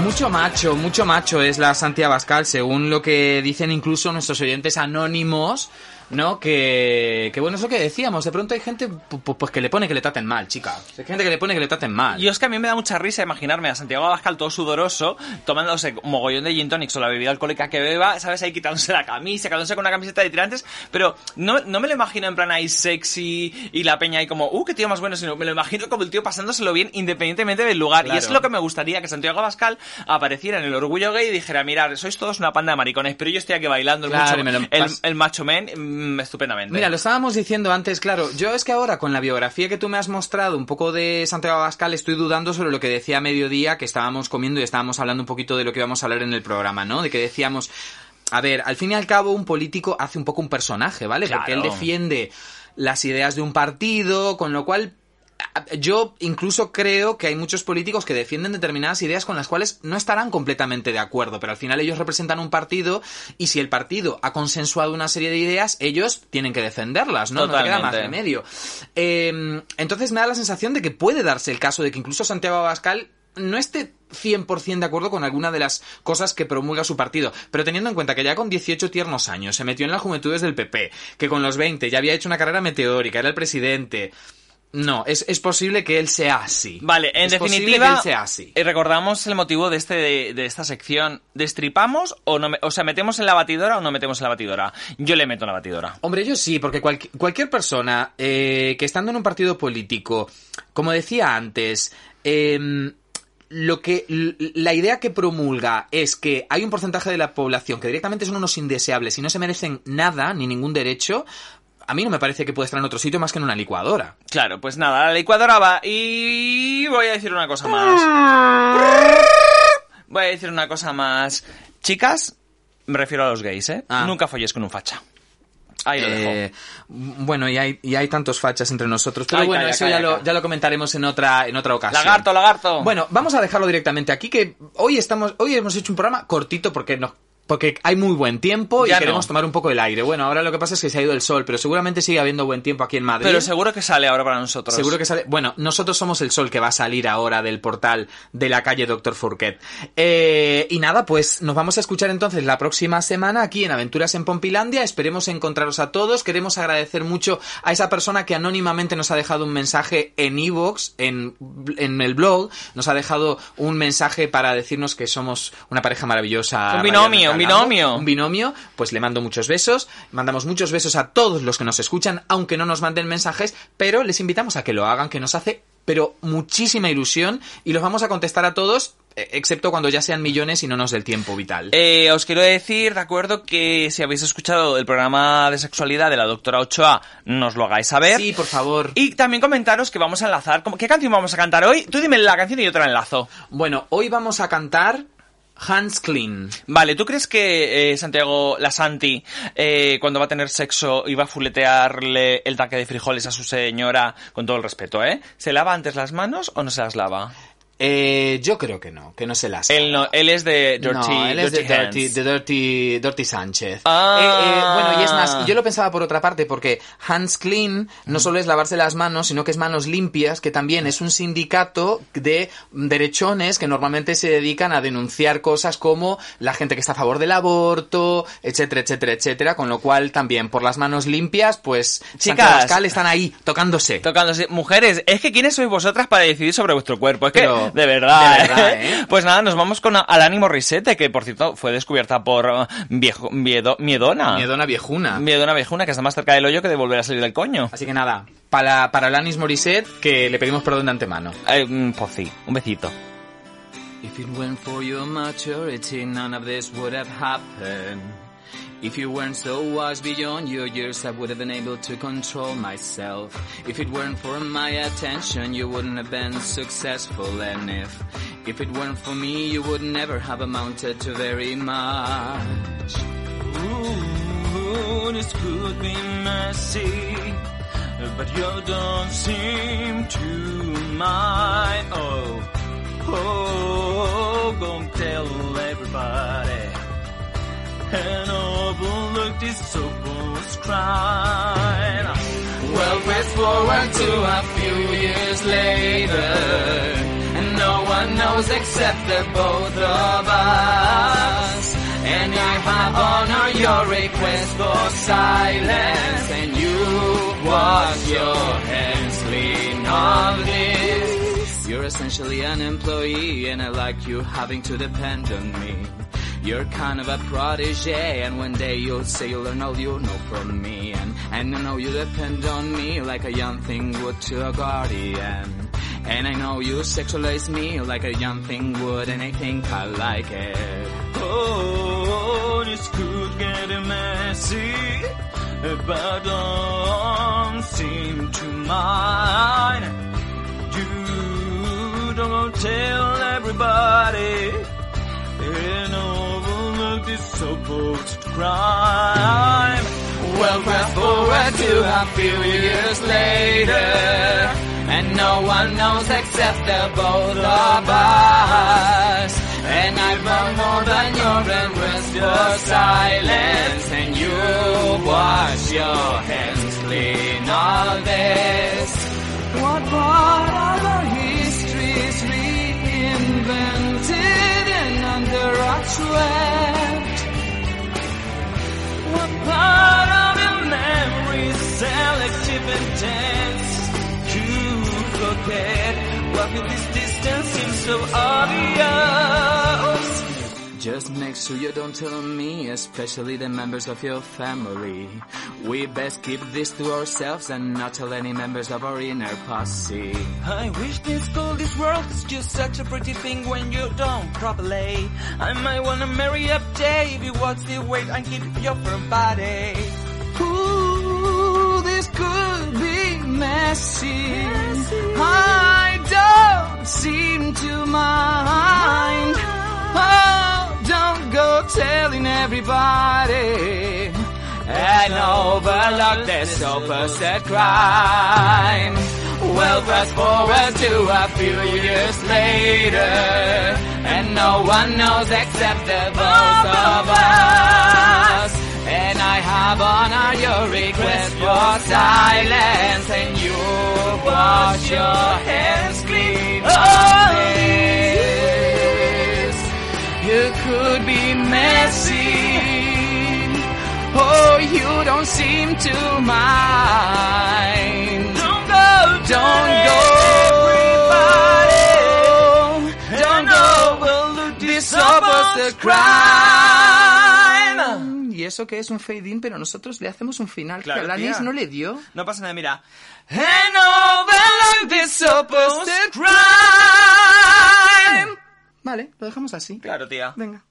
Mucho macho, mucho macho es la Santiago Bascal, según lo que dicen incluso nuestros oyentes anónimos, ¿no? Que, que bueno, es lo que decíamos, de pronto hay gente pu- pu- pues que le pone que le traten mal, chica. Hay gente que le pone que le traten mal. Yo es que a mí me da mucha risa imaginarme a Santiago Abascal todo sudoroso, tomándose un mogollón de gin tonics o la bebida alcohólica que beba, ¿sabes? Ahí quitándose la camisa, quedándose con una camiseta de tirantes, pero no, no me lo imagino en plan ahí sexy y la peña ahí como, uh, qué tío más bueno, sino me lo imagino como el tío pasándoselo bien independientemente del lugar. Y es lo que me gustaría, que Santiago Abascal apareciera en el orgullo gay y dijera, mirad, sois todos una panda de maricones, pero yo estoy aquí bailando el, mucho- y macho men estupendamente. Mira, lo estábamos diciendo antes, claro, yo es que ahora con la biografía que tú me has mostrado, un poco de Santiago Abascal, estoy dudando sobre lo que decía a mediodía, que estábamos comiendo y estábamos hablando un poquito de lo que íbamos a hablar en el programa, ¿no? De que decíamos, a ver, al fin y al cabo un político hace un poco un personaje, ¿vale? Porque él defiende las ideas de un partido, con lo cual yo incluso creo que hay muchos políticos que defienden determinadas ideas con las cuales no estarán completamente de acuerdo, pero al final ellos representan un partido y si el partido ha consensuado una serie de ideas, ellos tienen que defenderlas, ¿no? No te queda más remedio. Eh, entonces me da la sensación de que puede darse el caso de que incluso Santiago Abascal no esté 100% de acuerdo con alguna de las cosas que promulga su partido, pero teniendo en cuenta que ya con 18 tiernos años se metió en las juventudes del PP, que con los 20 ya había hecho una carrera meteórica, era el presidente, no, es, es posible que él sea así. Vale, en Es posible definitiva, que él sea así. eh, recordamos el motivo de este de, de esta sección. ¿Destripamos o no? me- o sea, ¿metemos en la batidora o no metemos en la batidora? Yo le meto en la batidora. Hombre, yo sí, porque cualqui- cualquier persona eh, que estando en un partido político, como decía antes, em, lo que la idea que promulga es que hay un porcentaje de la población que directamente son unos indeseables y no se merecen nada ni ningún derecho. A mí no me parece que pueda estar en otro sitio más que en una licuadora. Claro, pues nada, la licuadora va y voy a decir una cosa más. Voy a decir una cosa más. Chicas, me refiero a los gays, ¿eh? Ah. Nunca folléis con un facha. Ahí lo dejo. Eh, bueno, y hay, y hay tantos fachas entre nosotros. Pero Ay, bueno, calla, eso calla, ya, lo, ya lo comentaremos en otra, en otra ocasión. Lagarto, lagarto. Bueno, vamos a dejarlo directamente aquí, que hoy estamos, hoy hemos hecho un programa cortito porque no. Porque hay muy buen tiempo y queremos no. tomar un poco el aire. Bueno, ahora lo que pasa es que se ha ido el sol, pero seguramente sigue habiendo buen tiempo aquí en Madrid. Pero seguro que sale ahora para nosotros. Seguro que sale. Bueno, nosotros somos el sol que va a salir ahora del portal de la calle Doctor Fourquet. Eh, y nada, pues nos vamos a escuchar entonces la próxima semana aquí en Aventuras en Pompilandia. Esperemos encontraros a todos. Queremos agradecer mucho a esa persona que anónimamente nos ha dejado un mensaje en Evox, en, en el blog. Nos ha dejado un mensaje para decirnos que somos una pareja maravillosa. Un binomio, binomio. Un binomio. Pues le mando muchos besos. Mandamos muchos besos a todos los que nos escuchan, aunque no nos manden mensajes, pero les invitamos a que lo hagan, que nos hace pero muchísima ilusión y los vamos a contestar a todos, eh, excepto cuando ya sean millones y no nos dé el tiempo vital. Eh, os quiero decir, de acuerdo, que si habéis escuchado el programa de sexualidad de la doctora Ochoa, nos lo hagáis saber. Sí, por favor. Y también comentaros que vamos a enlazar. ¿Qué canción vamos a cantar hoy? Tú dime la canción y yo te la enlazo. Bueno, hoy vamos a cantar Hans Clean. Vale, ¿tú crees que eh, Santiago La Santi, eh, cuando va a tener sexo y va a fuletearle el tanque de frijoles a su señora, con todo el respeto, ¿eh? ¿Se lava antes las manos o no se las lava? Eh, yo creo que no, que no se las. Él no, él es de Dirty, no, él es de Dirty Dirty, de Dirty, Dirty Sánchez. Ah. Eh, eh, bueno, y es más, yo lo pensaba por otra parte, porque Hands Clean no solo es lavarse las manos, sino que es manos limpias, que también es un sindicato de derechones que normalmente se dedican a denunciar cosas como la gente que está a favor del aborto, etcétera, etcétera, etcétera, con lo cual también por las manos limpias, pues Chicas. Abascal están ahí, tocándose. Tocándose. Mujeres, es que ¿quiénes sois vosotras para decidir sobre vuestro cuerpo? Es que, Pero, de verdad, de verdad, ¿eh? ¿eh? Pues nada, nos vamos con Alani Morissette, que por cierto fue descubierta por uh, viejo, miedo, Miedona. Miedona viejuna. Miedona viejuna, que está más cerca del hoyo que de volver a salir del coño. Así que nada, para, para Alanis Morissette, que le pedimos perdón de antemano. Eh, pues sí, un besito. If it weren't for your maturity, none of this would have happened. If you weren't so wise beyond your years, I would have been able to control myself. If it weren't for my attention, you wouldn't have been successful. And if, if it weren't for me, you would never have amounted to very much. Ooh, this could be messy, but you don't seem to mind. Oh, oh, go and tell everybody and overlook this supposed crime. Well, fast forward to a few years later, and no one knows except the both of us. And I have honored your request for silence, and you wash your hands clean of this. You're essentially an employee, and I like you having to depend on me. You're kind of a protege, and one day you'll say you'll learn all you know from me. And, and I know you depend on me like a young thing would to a guardian. And I know you sexualize me like a young thing would, and I think I like it. Oh, this could get messy, but don't seem to mind. You don't tell everybody and overlook this supposed crime. Well, fast forward to a few years later, and no one knows except the both of us. And I've learned more than your embrace your silence, and you wash your hands clean of this. What part of our history is reinvented under our? Part of the memory selective intense to forget? What with this distance seems so obvious? Just make sure you don't tell me, especially the members of your family. We best keep this to ourselves and not tell any members of our inner posse. I wish this cold, this world is just such a pretty thing when you don't properly. I might wanna marry up Dave, you watch the weight and keep your firm body. Ooh, this could be messy. I don't seem to mind. Oh, don't go telling everybody. And overlook this opposite crime. Well, fast forward to a few years later, and no one knows except the both of us. And I have honored your request for silence, and you wash your hands clean this. You could be messy. Oh, you don't seem to mind. Don't go, don't go. Don't go. This opposite crime. Y eso que es un fade in, pero nosotros le hacemos un final Claro, que Alanis no le dio. No pasa nada, mira. And overlook this opposite crime. Vale, lo dejamos así. Claro, tía. Venga.